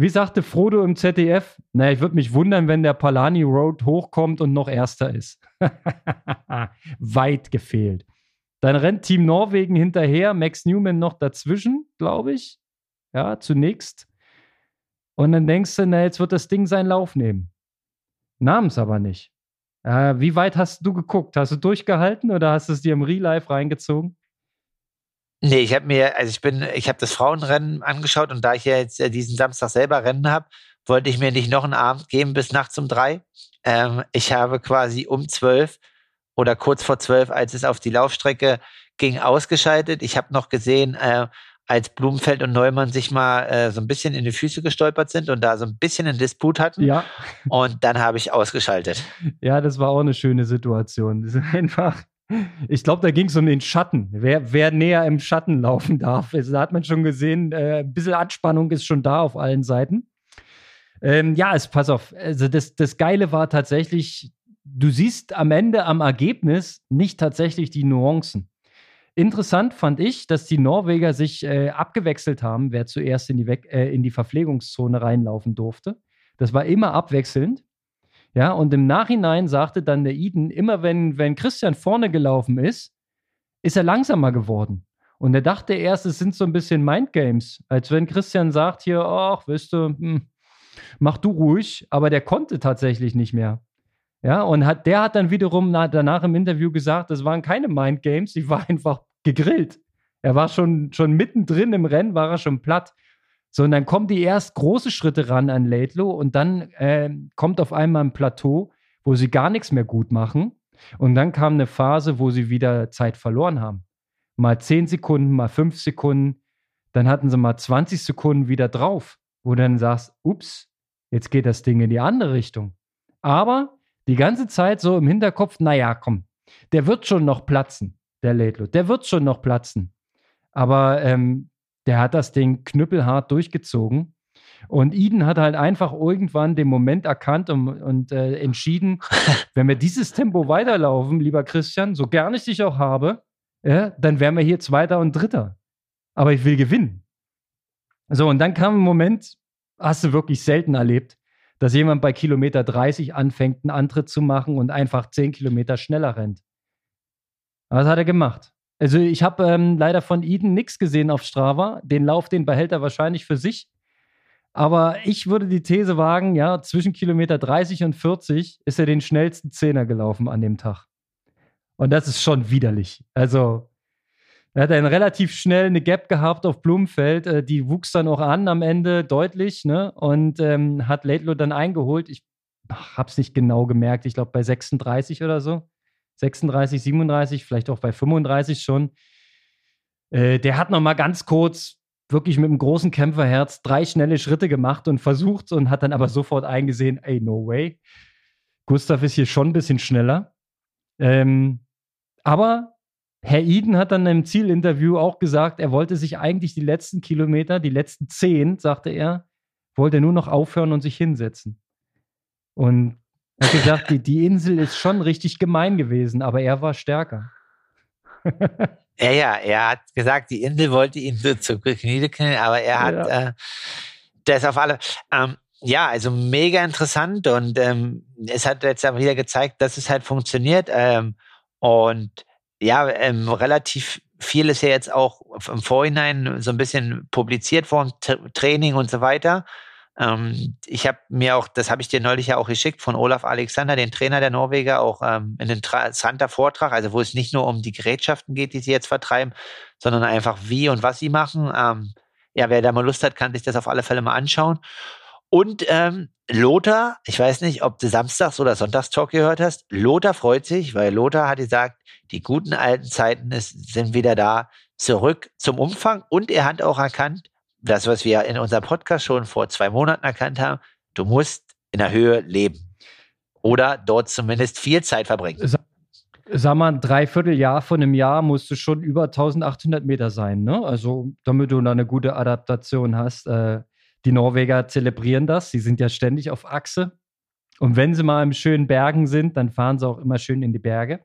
wie sagte Frodo im ZDF, naja, ich würde mich wundern, wenn der Palani Road hochkommt und noch Erster ist. Weit gefehlt. Dann rennt Team Norwegen hinterher, Max Newman noch dazwischen, glaube ich. Ja, zunächst. Und dann denkst du, na, jetzt wird das Ding seinen Lauf nehmen. Nahm es aber nicht. Äh, wie weit hast du geguckt? Hast du durchgehalten oder hast du es dir im Real Life reingezogen? Nee, ich habe mir, also ich bin, ich habe das Frauenrennen angeschaut und da ich ja jetzt äh, diesen Samstag selber Rennen habe, wollte ich mir nicht noch einen Abend geben bis nachts um drei. Ähm, ich habe quasi um zwölf oder kurz vor zwölf, als es auf die Laufstrecke ging, ausgeschaltet. Ich habe noch gesehen, äh, als Blumenfeld und Neumann sich mal äh, so ein bisschen in die Füße gestolpert sind und da so ein bisschen einen Disput hatten. Ja. Und dann habe ich ausgeschaltet. Ja, das war auch eine schöne Situation. Das ist einfach. Ich glaube, da ging es um den Schatten. Wer, wer näher im Schatten laufen darf. Also, da hat man schon gesehen, äh, ein bisschen Anspannung ist schon da auf allen Seiten. Ähm, ja, es pass auf. Also das, das Geile war tatsächlich, du siehst am Ende am Ergebnis nicht tatsächlich die Nuancen. Interessant fand ich, dass die Norweger sich äh, abgewechselt haben, wer zuerst in die, We äh, in die Verpflegungszone reinlaufen durfte. Das war immer abwechselnd. Ja, und im Nachhinein sagte dann der Eden, immer wenn, wenn Christian vorne gelaufen ist, ist er langsamer geworden. Und er dachte erst, es sind so ein bisschen Mindgames, als wenn Christian sagt hier, ach, weißt du, hm, mach du ruhig, aber der konnte tatsächlich nicht mehr. Ja, und hat, der hat dann wiederum na, danach im Interview gesagt, das waren keine Mindgames, die war einfach gegrillt. Er war schon, schon mittendrin im Rennen, war er schon platt. So, und dann kommen die erst große Schritte ran an Laidlow und dann äh, kommt auf einmal ein Plateau, wo sie gar nichts mehr gut machen. Und dann kam eine Phase, wo sie wieder Zeit verloren haben. Mal 10 Sekunden, mal 5 Sekunden. Dann hatten sie mal 20 Sekunden wieder drauf, wo du dann sagst, ups, jetzt geht das Ding in die andere Richtung. Aber die ganze Zeit so im Hinterkopf, naja, komm, der wird schon noch platzen, der Laidlow. Der wird schon noch platzen. Aber ähm, der hat das Ding knüppelhart durchgezogen. Und Eden hat halt einfach irgendwann den Moment erkannt und, und äh, entschieden, wenn wir dieses Tempo weiterlaufen, lieber Christian, so gern ich dich auch habe, ja, dann wären wir hier Zweiter und Dritter. Aber ich will gewinnen. So, und dann kam ein Moment, hast du wirklich selten erlebt, dass jemand bei Kilometer 30 anfängt, einen Antritt zu machen und einfach 10 Kilometer schneller rennt. Was hat er gemacht? Also ich habe ähm, leider von Eden nichts gesehen auf Strava. Den Lauf, den behält er wahrscheinlich für sich. Aber ich würde die These wagen, ja, zwischen Kilometer 30 und 40 ist er den schnellsten Zehner gelaufen an dem Tag. Und das ist schon widerlich. Also er hat dann relativ schnell eine Gap gehabt auf Blumenfeld. Äh, die wuchs dann auch an am Ende deutlich ne? und ähm, hat Laidlow dann eingeholt. Ich habe es nicht genau gemerkt. Ich glaube bei 36 oder so. 36, 37, vielleicht auch bei 35 schon. Äh, der hat noch mal ganz kurz wirklich mit einem großen Kämpferherz drei schnelle Schritte gemacht und versucht und hat dann aber sofort eingesehen, ey, no way. Gustav ist hier schon ein bisschen schneller. Ähm, aber Herr Eden hat dann im Zielinterview auch gesagt, er wollte sich eigentlich die letzten Kilometer, die letzten zehn, sagte er, wollte nur noch aufhören und sich hinsetzen. Und er hat gesagt, die, die Insel ist schon richtig gemein gewesen, aber er war stärker. ja, ja, er hat gesagt, die Insel wollte ihn so zu Knie aber er hat ja. äh, das auf alle. Ähm, ja, also mega interessant und ähm, es hat jetzt aber wieder gezeigt, dass es halt funktioniert. Ähm, und ja, ähm, relativ viel ist ja jetzt auch im Vorhinein so ein bisschen publiziert worden, Training und so weiter. Ähm, ich habe mir auch, das habe ich dir neulich ja auch geschickt, von Olaf Alexander, den Trainer der Norweger, auch ähm, ein interessanter Vortrag, also wo es nicht nur um die Gerätschaften geht, die sie jetzt vertreiben, sondern einfach wie und was sie machen. Ähm, ja, wer da mal Lust hat, kann sich das auf alle Fälle mal anschauen. Und ähm, Lothar, ich weiß nicht, ob du Samstags- oder Sonntagstalk gehört hast, Lothar freut sich, weil Lothar hat gesagt, die guten alten Zeiten ist, sind wieder da, zurück zum Umfang und er hat auch erkannt, das, was wir in unserem Podcast schon vor zwei Monaten erkannt haben, du musst in der Höhe leben. Oder dort zumindest viel Zeit verbringen. Sag mal, ein Dreivierteljahr von einem Jahr musst du schon über 1800 Meter sein, ne? Also, damit du da eine gute Adaptation hast. Äh, die Norweger zelebrieren das. Sie sind ja ständig auf Achse. Und wenn sie mal im schönen Bergen sind, dann fahren sie auch immer schön in die Berge.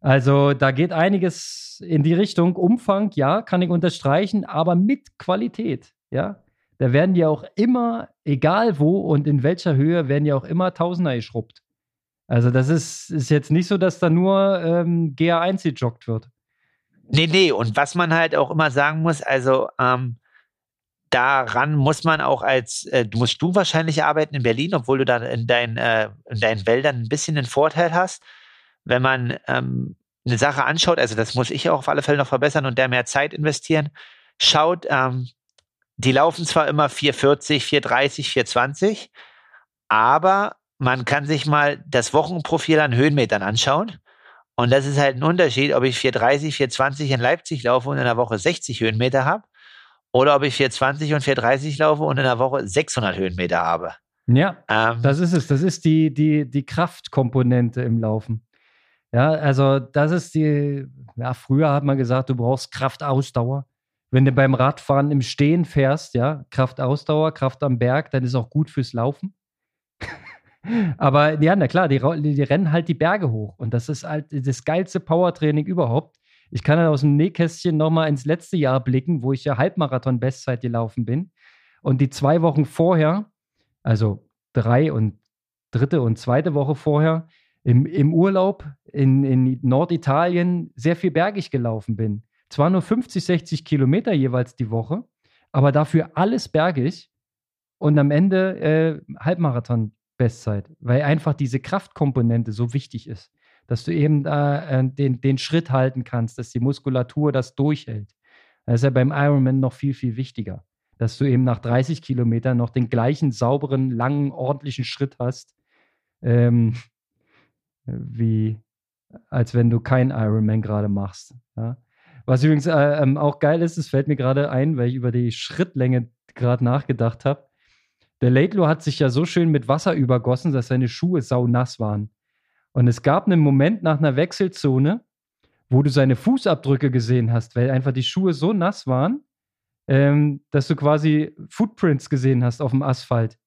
Also da geht einiges in die Richtung. Umfang, ja, kann ich unterstreichen, aber mit Qualität, ja. Da werden ja auch immer, egal wo und in welcher Höhe, werden ja auch immer Tausender geschrubbt. Also das ist, ist jetzt nicht so, dass da nur ähm, GA1 gejoggt wird. Nee, nee, und was man halt auch immer sagen muss, also ähm, daran muss man auch als, äh, musst du wahrscheinlich arbeiten in Berlin, obwohl du da in, dein, äh, in deinen Wäldern ein bisschen den Vorteil hast wenn man ähm, eine Sache anschaut, also das muss ich auch auf alle Fälle noch verbessern und der mehr Zeit investieren, schaut, ähm, die laufen zwar immer 440, 430, 420, aber man kann sich mal das Wochenprofil an Höhenmetern anschauen. Und das ist halt ein Unterschied, ob ich 430, 420 in Leipzig laufe und in der Woche 60 Höhenmeter habe oder ob ich 420 und 430 laufe und in der Woche 600 Höhenmeter habe. Ja, ähm, das ist es. Das ist die, die, die Kraftkomponente im Laufen. Ja, also das ist die, ja, früher hat man gesagt, du brauchst Kraftausdauer. Wenn du beim Radfahren im Stehen fährst, ja, Kraftausdauer, Kraft am Berg, dann ist auch gut fürs Laufen. Aber ja, na klar, die, die, rennen halt die Berge hoch. Und das ist halt das geilste Powertraining überhaupt. Ich kann dann aus dem Nähkästchen nochmal ins letzte Jahr blicken, wo ich ja Halbmarathon-Bestzeit gelaufen bin. Und die zwei Wochen vorher, also drei und dritte und zweite Woche vorher, im, im Urlaub in, in Norditalien sehr viel bergig gelaufen bin. Zwar nur 50, 60 Kilometer jeweils die Woche, aber dafür alles bergig und am Ende äh, Halbmarathon-Bestzeit, weil einfach diese Kraftkomponente so wichtig ist, dass du eben äh, den, den Schritt halten kannst, dass die Muskulatur das durchhält. Das ist ja beim Ironman noch viel, viel wichtiger, dass du eben nach 30 Kilometern noch den gleichen sauberen, langen, ordentlichen Schritt hast, ähm, wie als wenn du kein Ironman gerade machst. Ja? Was übrigens äh, ähm, auch geil ist, es fällt mir gerade ein, weil ich über die Schrittlänge gerade nachgedacht habe. Der Laidlaw hat sich ja so schön mit Wasser übergossen, dass seine Schuhe saunass waren. Und es gab einen Moment nach einer Wechselzone, wo du seine Fußabdrücke gesehen hast, weil einfach die Schuhe so nass waren, ähm, dass du quasi Footprints gesehen hast auf dem Asphalt.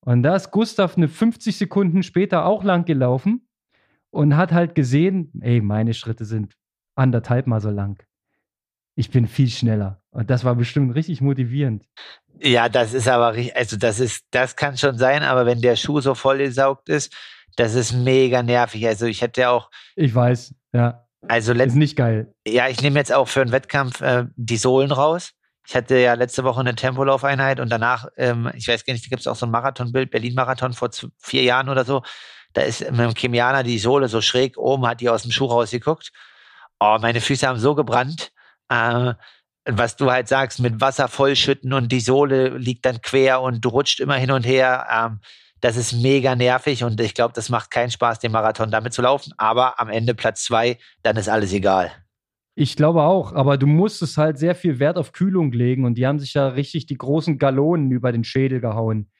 Und da ist Gustav eine 50 Sekunden später auch lang gelaufen und hat halt gesehen, ey, meine Schritte sind anderthalb Mal so lang. Ich bin viel schneller. Und das war bestimmt richtig motivierend. Ja, das ist aber richtig, also das ist, das kann schon sein, aber wenn der Schuh so vollgesaugt ist, das ist mega nervig. Also ich hätte auch. Ich weiß, ja. Also ist nicht geil. Ja, ich nehme jetzt auch für einen Wettkampf äh, die Sohlen raus. Ich hatte ja letzte Woche eine Tempolaufeinheit und danach, ähm, ich weiß gar nicht, da gibt es auch so ein Marathonbild, Berlin-Marathon vor vier Jahren oder so. Da ist mit dem Chemianer die Sohle so schräg oben, hat die aus dem Schuh rausgeguckt. Oh, meine Füße haben so gebrannt. Äh, was du halt sagst, mit Wasser vollschütten und die Sohle liegt dann quer und du rutscht immer hin und her. Ähm, das ist mega nervig und ich glaube, das macht keinen Spaß, den Marathon damit zu laufen. Aber am Ende Platz zwei, dann ist alles egal. Ich glaube auch, aber du musstest halt sehr viel Wert auf Kühlung legen und die haben sich ja richtig die großen Gallonen über den Schädel gehauen.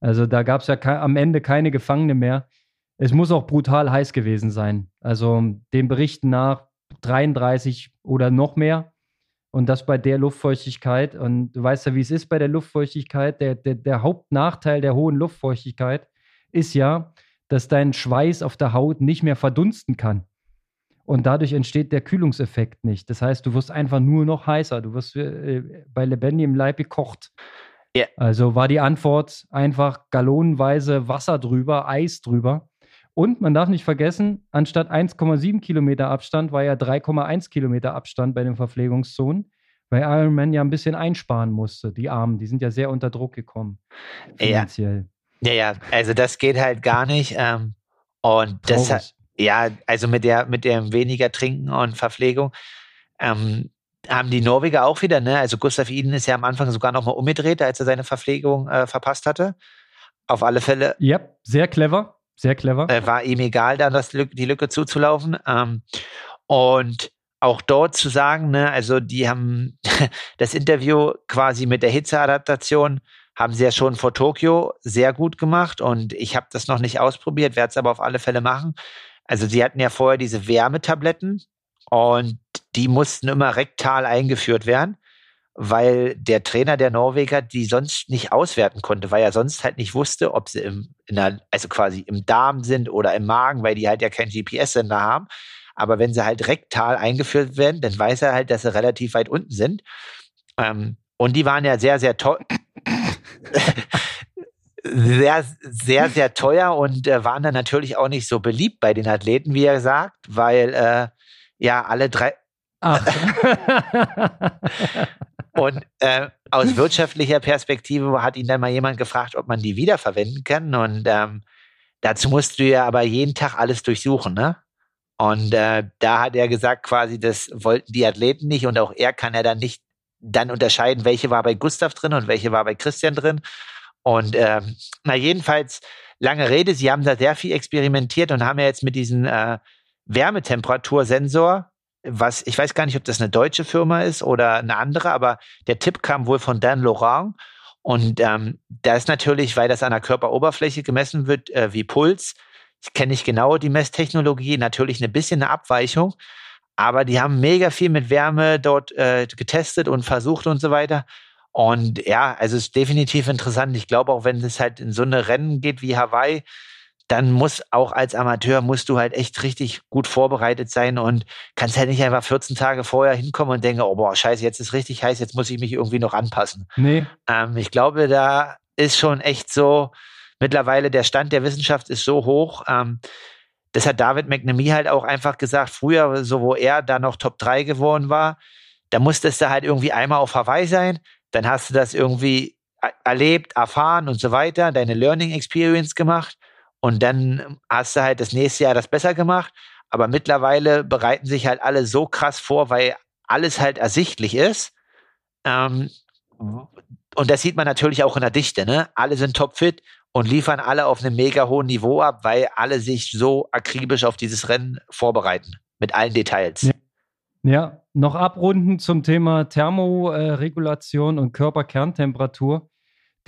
Also da gab es ja am Ende keine Gefangene mehr. Es muss auch brutal heiß gewesen sein. Also den Berichten nach 33 oder noch mehr. Und das bei der Luftfeuchtigkeit. Und du weißt ja, wie es ist bei der Luftfeuchtigkeit. Der, der, der Hauptnachteil der hohen Luftfeuchtigkeit ist ja, dass dein Schweiß auf der Haut nicht mehr verdunsten kann. Und dadurch entsteht der Kühlungseffekt nicht. Das heißt, du wirst einfach nur noch heißer. Du wirst äh, bei lebendigem Leib gekocht. Yeah. Also war die Antwort einfach gallonenweise Wasser drüber, Eis drüber. Und man darf nicht vergessen, anstatt 1,7 Kilometer Abstand war ja 3,1 Kilometer Abstand bei den Verpflegungszonen, weil Ironman ja ein bisschen einsparen musste. Die Armen, die sind ja sehr unter Druck gekommen. Finanziell. Ja, ja, ja. also das geht halt gar nicht. Ähm, und das, ja, also mit der, mit dem weniger Trinken und Verpflegung. Ähm, haben die Norweger auch wieder, ne? Also Gustav Iden ist ja am Anfang sogar nochmal umgedreht, als er seine Verpflegung äh, verpasst hatte. Auf alle Fälle. Ja, sehr clever. Sehr clever. Äh, war ihm egal, da das, die Lücke zuzulaufen. Ähm, und auch dort zu sagen, ne, also die haben das Interview quasi mit der Hitzeadaptation haben sie ja schon vor Tokio sehr gut gemacht und ich habe das noch nicht ausprobiert, werde es aber auf alle Fälle machen. Also sie hatten ja vorher diese Wärmetabletten und die mussten immer rektal eingeführt werden weil der Trainer der Norweger die sonst nicht auswerten konnte, weil er sonst halt nicht wusste, ob sie im, der, also quasi im Darm sind oder im Magen, weil die halt ja keinen GPS-Sender haben. Aber wenn sie halt rektal eingeführt werden, dann weiß er halt, dass sie relativ weit unten sind. Ähm, und die waren ja sehr, sehr teuer. sehr, sehr, sehr teuer und äh, waren dann natürlich auch nicht so beliebt bei den Athleten, wie er sagt, weil äh, ja alle drei. Ach. Und äh, aus wirtschaftlicher Perspektive hat ihn dann mal jemand gefragt, ob man die wiederverwenden kann. Und ähm, dazu musst du ja aber jeden Tag alles durchsuchen, ne? Und äh, da hat er gesagt, quasi, das wollten die Athleten nicht und auch er kann ja dann nicht dann unterscheiden, welche war bei Gustav drin und welche war bei Christian drin. Und ähm, na jedenfalls, lange Rede, sie haben da sehr viel experimentiert und haben ja jetzt mit diesem äh, Wärmetemperatursensor, was ich weiß gar nicht, ob das eine deutsche Firma ist oder eine andere, aber der Tipp kam wohl von Dan Laurent. Und ähm, da ist natürlich, weil das an der Körperoberfläche gemessen wird, äh, wie Puls, ich kenne nicht genau die Messtechnologie, natürlich ein bisschen eine Abweichung, aber die haben mega viel mit Wärme dort äh, getestet und versucht und so weiter. Und ja, also es ist definitiv interessant. Ich glaube auch, wenn es halt in so eine Rennen geht wie Hawaii, dann muss auch als Amateur musst du halt echt richtig gut vorbereitet sein und kannst halt nicht einfach 14 Tage vorher hinkommen und denken, oh boah, scheiße, jetzt ist richtig heiß, jetzt muss ich mich irgendwie noch anpassen. Nee. Ähm, ich glaube, da ist schon echt so, mittlerweile der Stand der Wissenschaft ist so hoch. Ähm, das hat David McNamee halt auch einfach gesagt, früher, so wo er da noch Top 3 geworden war, da musstest du halt irgendwie einmal auf Hawaii sein, dann hast du das irgendwie erlebt, erfahren und so weiter, deine Learning Experience gemacht und dann hast du halt das nächste Jahr das besser gemacht. Aber mittlerweile bereiten sich halt alle so krass vor, weil alles halt ersichtlich ist. Ähm, und das sieht man natürlich auch in der Dichte. Ne? Alle sind topfit und liefern alle auf einem mega hohen Niveau ab, weil alle sich so akribisch auf dieses Rennen vorbereiten. Mit allen Details. Ja. Ja, noch abrunden zum Thema Thermoregulation und Körperkerntemperatur.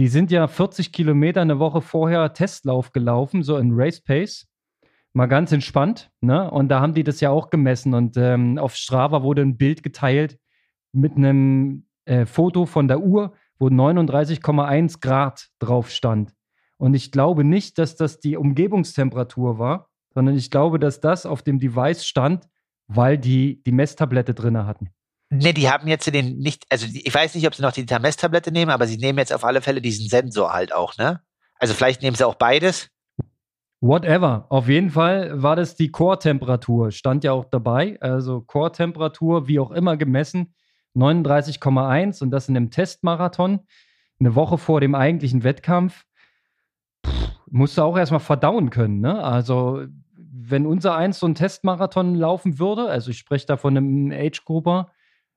Die sind ja 40 Kilometer eine Woche vorher Testlauf gelaufen, so in Race Pace. Mal ganz entspannt, ne? Und da haben die das ja auch gemessen. Und ähm, auf Strava wurde ein Bild geteilt mit einem äh, Foto von der Uhr, wo 39,1 Grad drauf stand. Und ich glaube nicht, dass das die Umgebungstemperatur war, sondern ich glaube, dass das auf dem Device stand, weil die die Messtablette drin hatten. Ne, die haben jetzt den nicht, also ich weiß nicht, ob sie noch die Messtablette nehmen, aber sie nehmen jetzt auf alle Fälle diesen Sensor halt auch, ne? Also vielleicht nehmen sie auch beides. Whatever. Auf jeden Fall war das die Core-Temperatur, stand ja auch dabei. Also Core-Temperatur, wie auch immer gemessen, 39,1 und das in einem Testmarathon, eine Woche vor dem eigentlichen Wettkampf. Pff, musst du auch erstmal verdauen können, ne? Also wenn unser eins so einen Testmarathon laufen würde, also ich spreche da von einem Age-Grupper,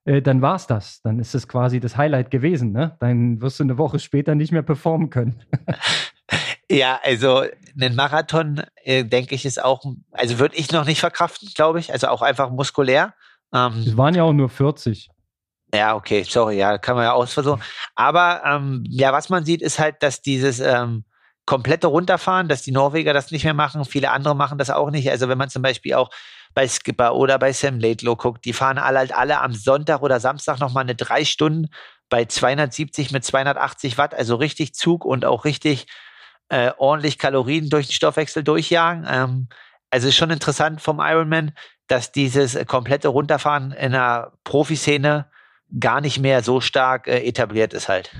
äh, dann war es das. Dann ist es quasi das Highlight gewesen. Ne? Dann wirst du eine Woche später nicht mehr performen können. ja, also einen Marathon, äh, denke ich, ist auch, also würde ich noch nicht verkraften, glaube ich. Also auch einfach muskulär. Ähm, es waren ja auch nur 40. Ja, okay, sorry, ja, kann man ja ausversuchen. Aber ähm, ja, was man sieht, ist halt, dass dieses ähm, komplette Runterfahren, dass die Norweger das nicht mehr machen, viele andere machen das auch nicht. Also wenn man zum Beispiel auch bei Skipper oder bei Sam Laidlow guckt, die fahren alle halt alle am Sonntag oder Samstag nochmal eine drei Stunden bei 270 mit 280 Watt, also richtig Zug und auch richtig äh, ordentlich Kalorien durch den Stoffwechsel durchjagen. Ähm, also ist schon interessant vom Ironman, dass dieses äh, komplette Runterfahren in der Profiszene gar nicht mehr so stark äh, etabliert ist halt.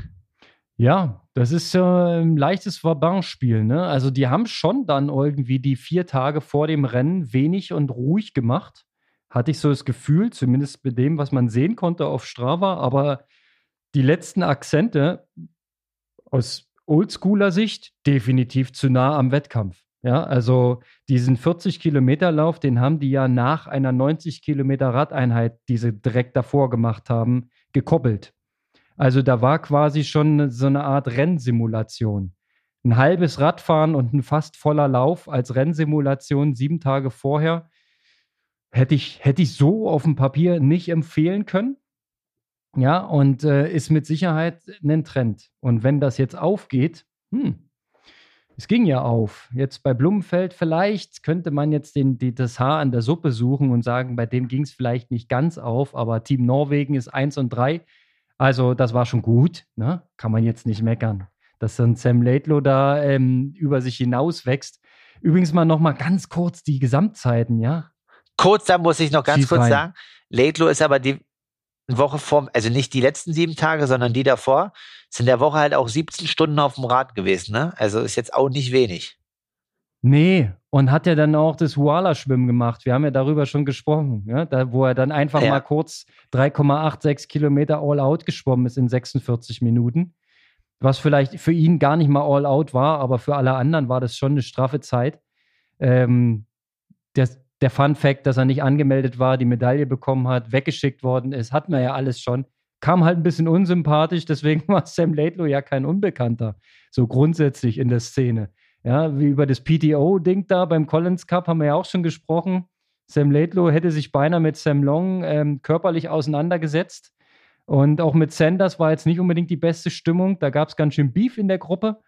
Ja, das ist ja ein leichtes Vauban-Spiel, ne? Also die haben schon dann irgendwie die vier Tage vor dem Rennen wenig und ruhig gemacht. Hatte ich so das Gefühl, zumindest mit dem, was man sehen konnte auf Strava, aber die letzten Akzente aus oldschooler Sicht definitiv zu nah am Wettkampf. Ja, also diesen 40 Kilometer Lauf, den haben die ja nach einer 90 Kilometer Radeinheit, die sie direkt davor gemacht haben, gekoppelt. Also da war quasi schon so eine Art Rennsimulation. Ein halbes Radfahren und ein fast voller Lauf als Rennsimulation sieben Tage vorher hätte ich, hätte ich so auf dem Papier nicht empfehlen können. Ja, und äh, ist mit Sicherheit ein Trend. Und wenn das jetzt aufgeht, hm, es ging ja auf. Jetzt bei Blumenfeld vielleicht könnte man jetzt den, die, das Haar an der Suppe suchen und sagen, bei dem ging es vielleicht nicht ganz auf, aber Team Norwegen ist eins und drei also, das war schon gut, ne? kann man jetzt nicht meckern. Dass dann Sam Laidlow da ähm, über sich hinaus wächst. Übrigens mal noch mal ganz kurz die Gesamtzeiten, ja? Kurz, da muss ich noch ganz Schieß kurz rein. sagen. Laidlow ist aber die Woche vor, also nicht die letzten sieben Tage, sondern die davor, sind der Woche halt auch 17 Stunden auf dem Rad gewesen, ne? Also ist jetzt auch nicht wenig. Nee, und hat ja dann auch das Huala-Schwimmen gemacht. Wir haben ja darüber schon gesprochen, ja? da, wo er dann einfach ja. mal kurz 3,86 Kilometer All-Out geschwommen ist in 46 Minuten. Was vielleicht für ihn gar nicht mal All-Out war, aber für alle anderen war das schon eine straffe Zeit. Ähm, der, der Fun Fact, dass er nicht angemeldet war, die Medaille bekommen hat, weggeschickt worden ist, hatten wir ja alles schon. Kam halt ein bisschen unsympathisch, deswegen war Sam Laidlow ja kein Unbekannter, so grundsätzlich in der Szene. Ja, wie über das PTO-Ding da beim Collins Cup haben wir ja auch schon gesprochen. Sam Laidlow hätte sich beinahe mit Sam Long ähm, körperlich auseinandergesetzt. Und auch mit Sanders war jetzt nicht unbedingt die beste Stimmung. Da gab es ganz schön Beef in der Gruppe.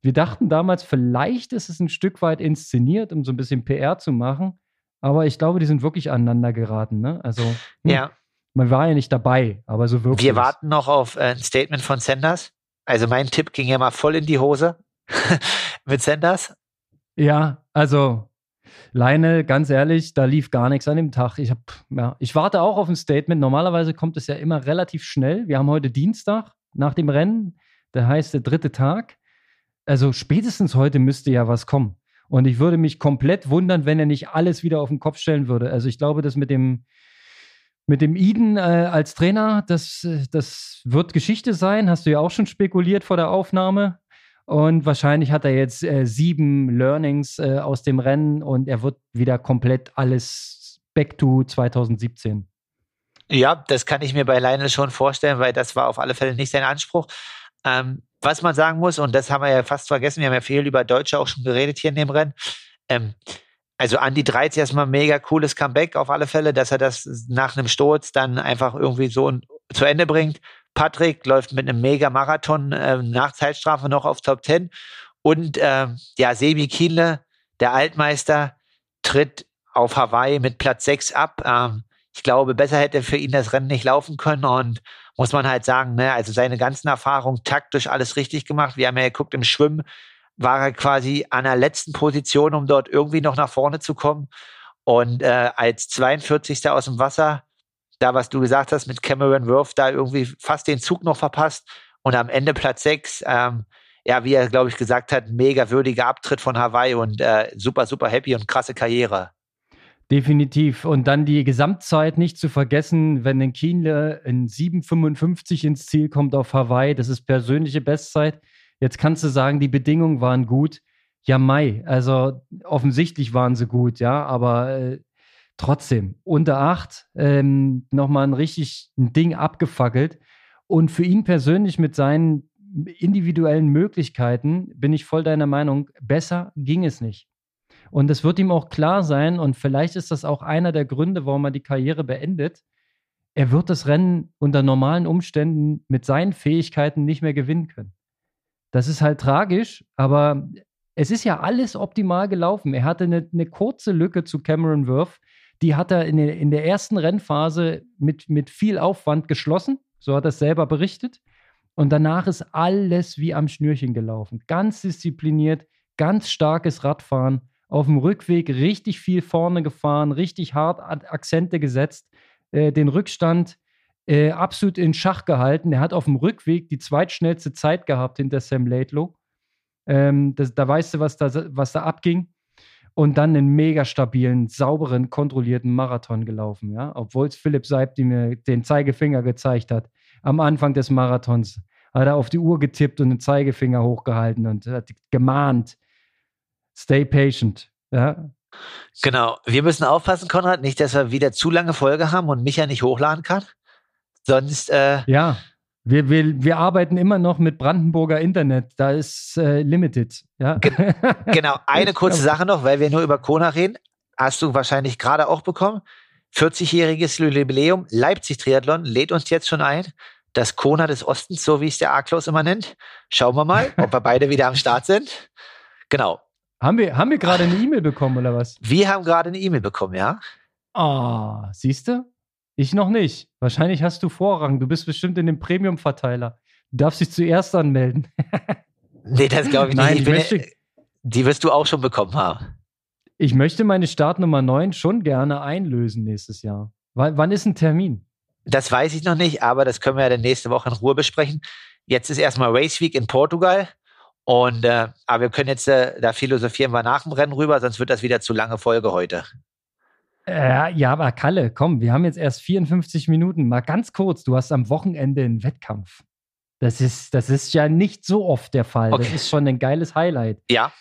Wir dachten damals, vielleicht ist es ein Stück weit inszeniert, um so ein bisschen PR zu machen. Aber ich glaube, die sind wirklich aneinander geraten. Ne? Also, hm, ja. Man war ja nicht dabei, aber so wirklich. Wir warten noch auf äh, ein Statement von Sanders. Also mein Tipp ging ja mal voll in die Hose mit Sanders. Ja, also Leine, ganz ehrlich, da lief gar nichts an dem Tag. Ich, hab, ja, ich warte auch auf ein Statement. Normalerweise kommt es ja immer relativ schnell. Wir haben heute Dienstag nach dem Rennen. Der heißt der dritte Tag. Also spätestens heute müsste ja was kommen. Und ich würde mich komplett wundern, wenn er nicht alles wieder auf den Kopf stellen würde. Also ich glaube, das mit dem, mit dem Eden äh, als Trainer, das, das wird Geschichte sein. Hast du ja auch schon spekuliert vor der Aufnahme. Und wahrscheinlich hat er jetzt äh, sieben Learnings äh, aus dem Rennen und er wird wieder komplett alles back to 2017. Ja, das kann ich mir bei Lionel schon vorstellen, weil das war auf alle Fälle nicht sein Anspruch. Ähm, was man sagen muss, und das haben wir ja fast vergessen, wir haben ja viel über Deutsche auch schon geredet hier in dem Rennen. Ähm, also Andy Dreiz erstmal mega cooles Comeback auf alle Fälle, dass er das nach einem Sturz dann einfach irgendwie so zu Ende bringt. Patrick läuft mit einem Mega-Marathon äh, nach Zeitstrafe noch auf Top 10. Und äh, ja, Sebi Kienle, der Altmeister, tritt auf Hawaii mit Platz 6 ab. Ähm, ich glaube, besser hätte für ihn das Rennen nicht laufen können und muss man halt sagen, ne, also seine ganzen Erfahrungen taktisch alles richtig gemacht. Wir haben ja geguckt, im Schwimmen war er quasi an der letzten Position, um dort irgendwie noch nach vorne zu kommen. Und äh, als 42. aus dem Wasser da, was du gesagt hast mit Cameron Worth, da irgendwie fast den Zug noch verpasst und am Ende Platz 6. Ähm, ja, wie er, glaube ich, gesagt hat, mega würdiger Abtritt von Hawaii und äh, super, super happy und krasse Karriere. Definitiv. Und dann die Gesamtzeit nicht zu vergessen, wenn ein Kienle in 7,55 ins Ziel kommt auf Hawaii, das ist persönliche Bestzeit. Jetzt kannst du sagen, die Bedingungen waren gut. Ja, Mai. Also offensichtlich waren sie gut, ja, aber äh, trotzdem, unter acht, ähm, nochmal ein richtig ein Ding abgefackelt. Und für ihn persönlich mit seinen individuellen Möglichkeiten bin ich voll deiner Meinung, besser ging es nicht. Und es wird ihm auch klar sein, und vielleicht ist das auch einer der Gründe, warum er die Karriere beendet. Er wird das Rennen unter normalen Umständen mit seinen Fähigkeiten nicht mehr gewinnen können. Das ist halt tragisch, aber es ist ja alles optimal gelaufen. Er hatte eine, eine kurze Lücke zu Cameron Worth, die hat er in der, in der ersten Rennphase mit, mit viel Aufwand geschlossen. So hat er es selber berichtet. Und danach ist alles wie am Schnürchen gelaufen. Ganz diszipliniert, ganz starkes Radfahren. Auf dem Rückweg richtig viel vorne gefahren, richtig hart Akzente gesetzt, äh, den Rückstand äh, absolut in Schach gehalten. Er hat auf dem Rückweg die zweitschnellste Zeit gehabt hinter Sam Laidlow. Ähm, das, da weißt du, was da, was da abging und dann einen mega stabilen, sauberen, kontrollierten Marathon gelaufen, ja, obwohl es Philipp Seib, die mir den Zeigefinger gezeigt hat, am Anfang des Marathons hat er auf die Uhr getippt und den Zeigefinger hochgehalten und hat gemahnt, stay patient, ja. Genau. Wir müssen aufpassen, Konrad, nicht, dass wir wieder zu lange Folge haben und Micha nicht hochladen kann. Sonst, äh, ja. Wir, wir, wir arbeiten immer noch mit Brandenburger Internet. Da ist äh, limited. Ja? Ge genau. Eine kurze Sache noch, weil wir nur über Kona reden. Hast du wahrscheinlich gerade auch bekommen. 40-jähriges Jubiläum. Leipzig Triathlon lädt uns jetzt schon ein. Das Kona des Ostens, so wie es der A-Klaus immer nennt. Schauen wir mal, ob wir beide wieder am Start sind. Genau. Haben wir, haben wir gerade eine E-Mail bekommen oder was? Wir haben gerade eine E-Mail bekommen, ja. Ah, oh, siehst du? Ich noch nicht. Wahrscheinlich hast du Vorrang. Du bist bestimmt in dem Premium-Verteiler. Du darfst dich zuerst anmelden. nee, das glaube ich nicht. Nein, ich möchte, die wirst du auch schon bekommen haben. Ich möchte meine Startnummer 9 schon gerne einlösen nächstes Jahr. W wann ist ein Termin? Das weiß ich noch nicht, aber das können wir ja dann nächste Woche in Ruhe besprechen. Jetzt ist erstmal Race Week in Portugal. Und äh, aber wir können jetzt äh, da philosophieren wir nach dem Rennen rüber, sonst wird das wieder zu lange Folge heute. Äh, ja, aber Kalle, komm, wir haben jetzt erst 54 Minuten. Mal ganz kurz, du hast am Wochenende einen Wettkampf. Das ist, das ist ja nicht so oft der Fall. Okay. Das ist schon ein geiles Highlight. Ja.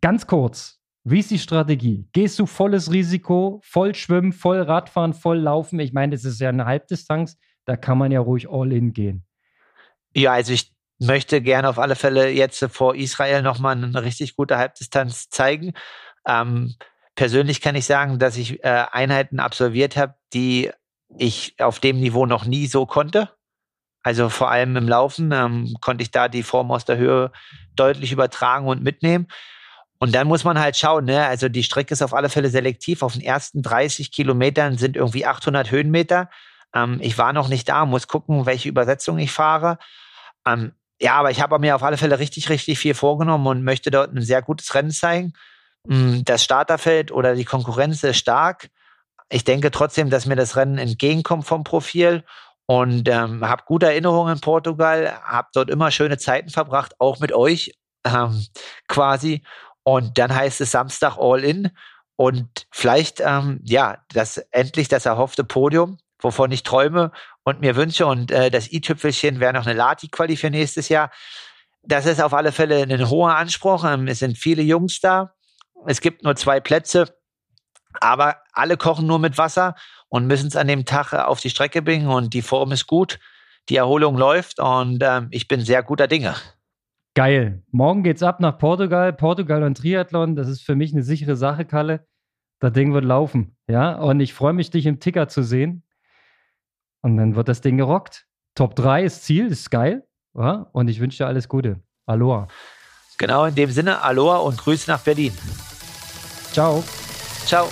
Ganz kurz. Wie ist die Strategie? Gehst du volles Risiko, voll schwimmen, voll Radfahren, voll laufen? Ich meine, das ist ja eine Halbdistanz, da kann man ja ruhig all in gehen. Ja, also ich möchte gerne auf alle Fälle jetzt vor Israel nochmal eine richtig gute Halbdistanz zeigen. Ähm, persönlich kann ich sagen, dass ich äh, Einheiten absolviert habe, die ich auf dem Niveau noch nie so konnte. Also vor allem im Laufen ähm, konnte ich da die Form aus der Höhe deutlich übertragen und mitnehmen. Und dann muss man halt schauen, ne? also die Strecke ist auf alle Fälle selektiv. Auf den ersten 30 Kilometern sind irgendwie 800 Höhenmeter. Ähm, ich war noch nicht da, muss gucken, welche Übersetzung ich fahre. Ähm, ja, aber ich habe mir auf alle Fälle richtig, richtig viel vorgenommen und möchte dort ein sehr gutes Rennen zeigen. Mm, das Starterfeld oder die Konkurrenz ist stark. Ich denke trotzdem, dass mir das Rennen entgegenkommt vom Profil und ähm, habe gute Erinnerungen in Portugal, habe dort immer schöne Zeiten verbracht, auch mit euch ähm, quasi. Und dann heißt es Samstag All In und vielleicht ähm, ja das endlich das erhoffte Podium, wovon ich träume und mir wünsche. Und äh, das i-Tüpfelchen wäre noch eine Lati-Quali für nächstes Jahr. Das ist auf alle Fälle ein hoher Anspruch. Ähm, es sind viele Jungs da. Es gibt nur zwei Plätze, aber alle kochen nur mit Wasser und müssen es an dem Tag äh, auf die Strecke bringen und die Form ist gut, die Erholung läuft und ähm, ich bin sehr guter Dinge. Geil. Morgen geht's ab nach Portugal. Portugal und Triathlon, das ist für mich eine sichere Sache, Kalle. Das Ding wird laufen, ja. Und ich freue mich, dich im Ticker zu sehen. Und dann wird das Ding gerockt. Top 3 ist Ziel, ist geil. Ja? Und ich wünsche dir alles Gute. Aloha. Genau in dem Sinne, Aloha und Grüße nach Berlin. Ciao. Ciao.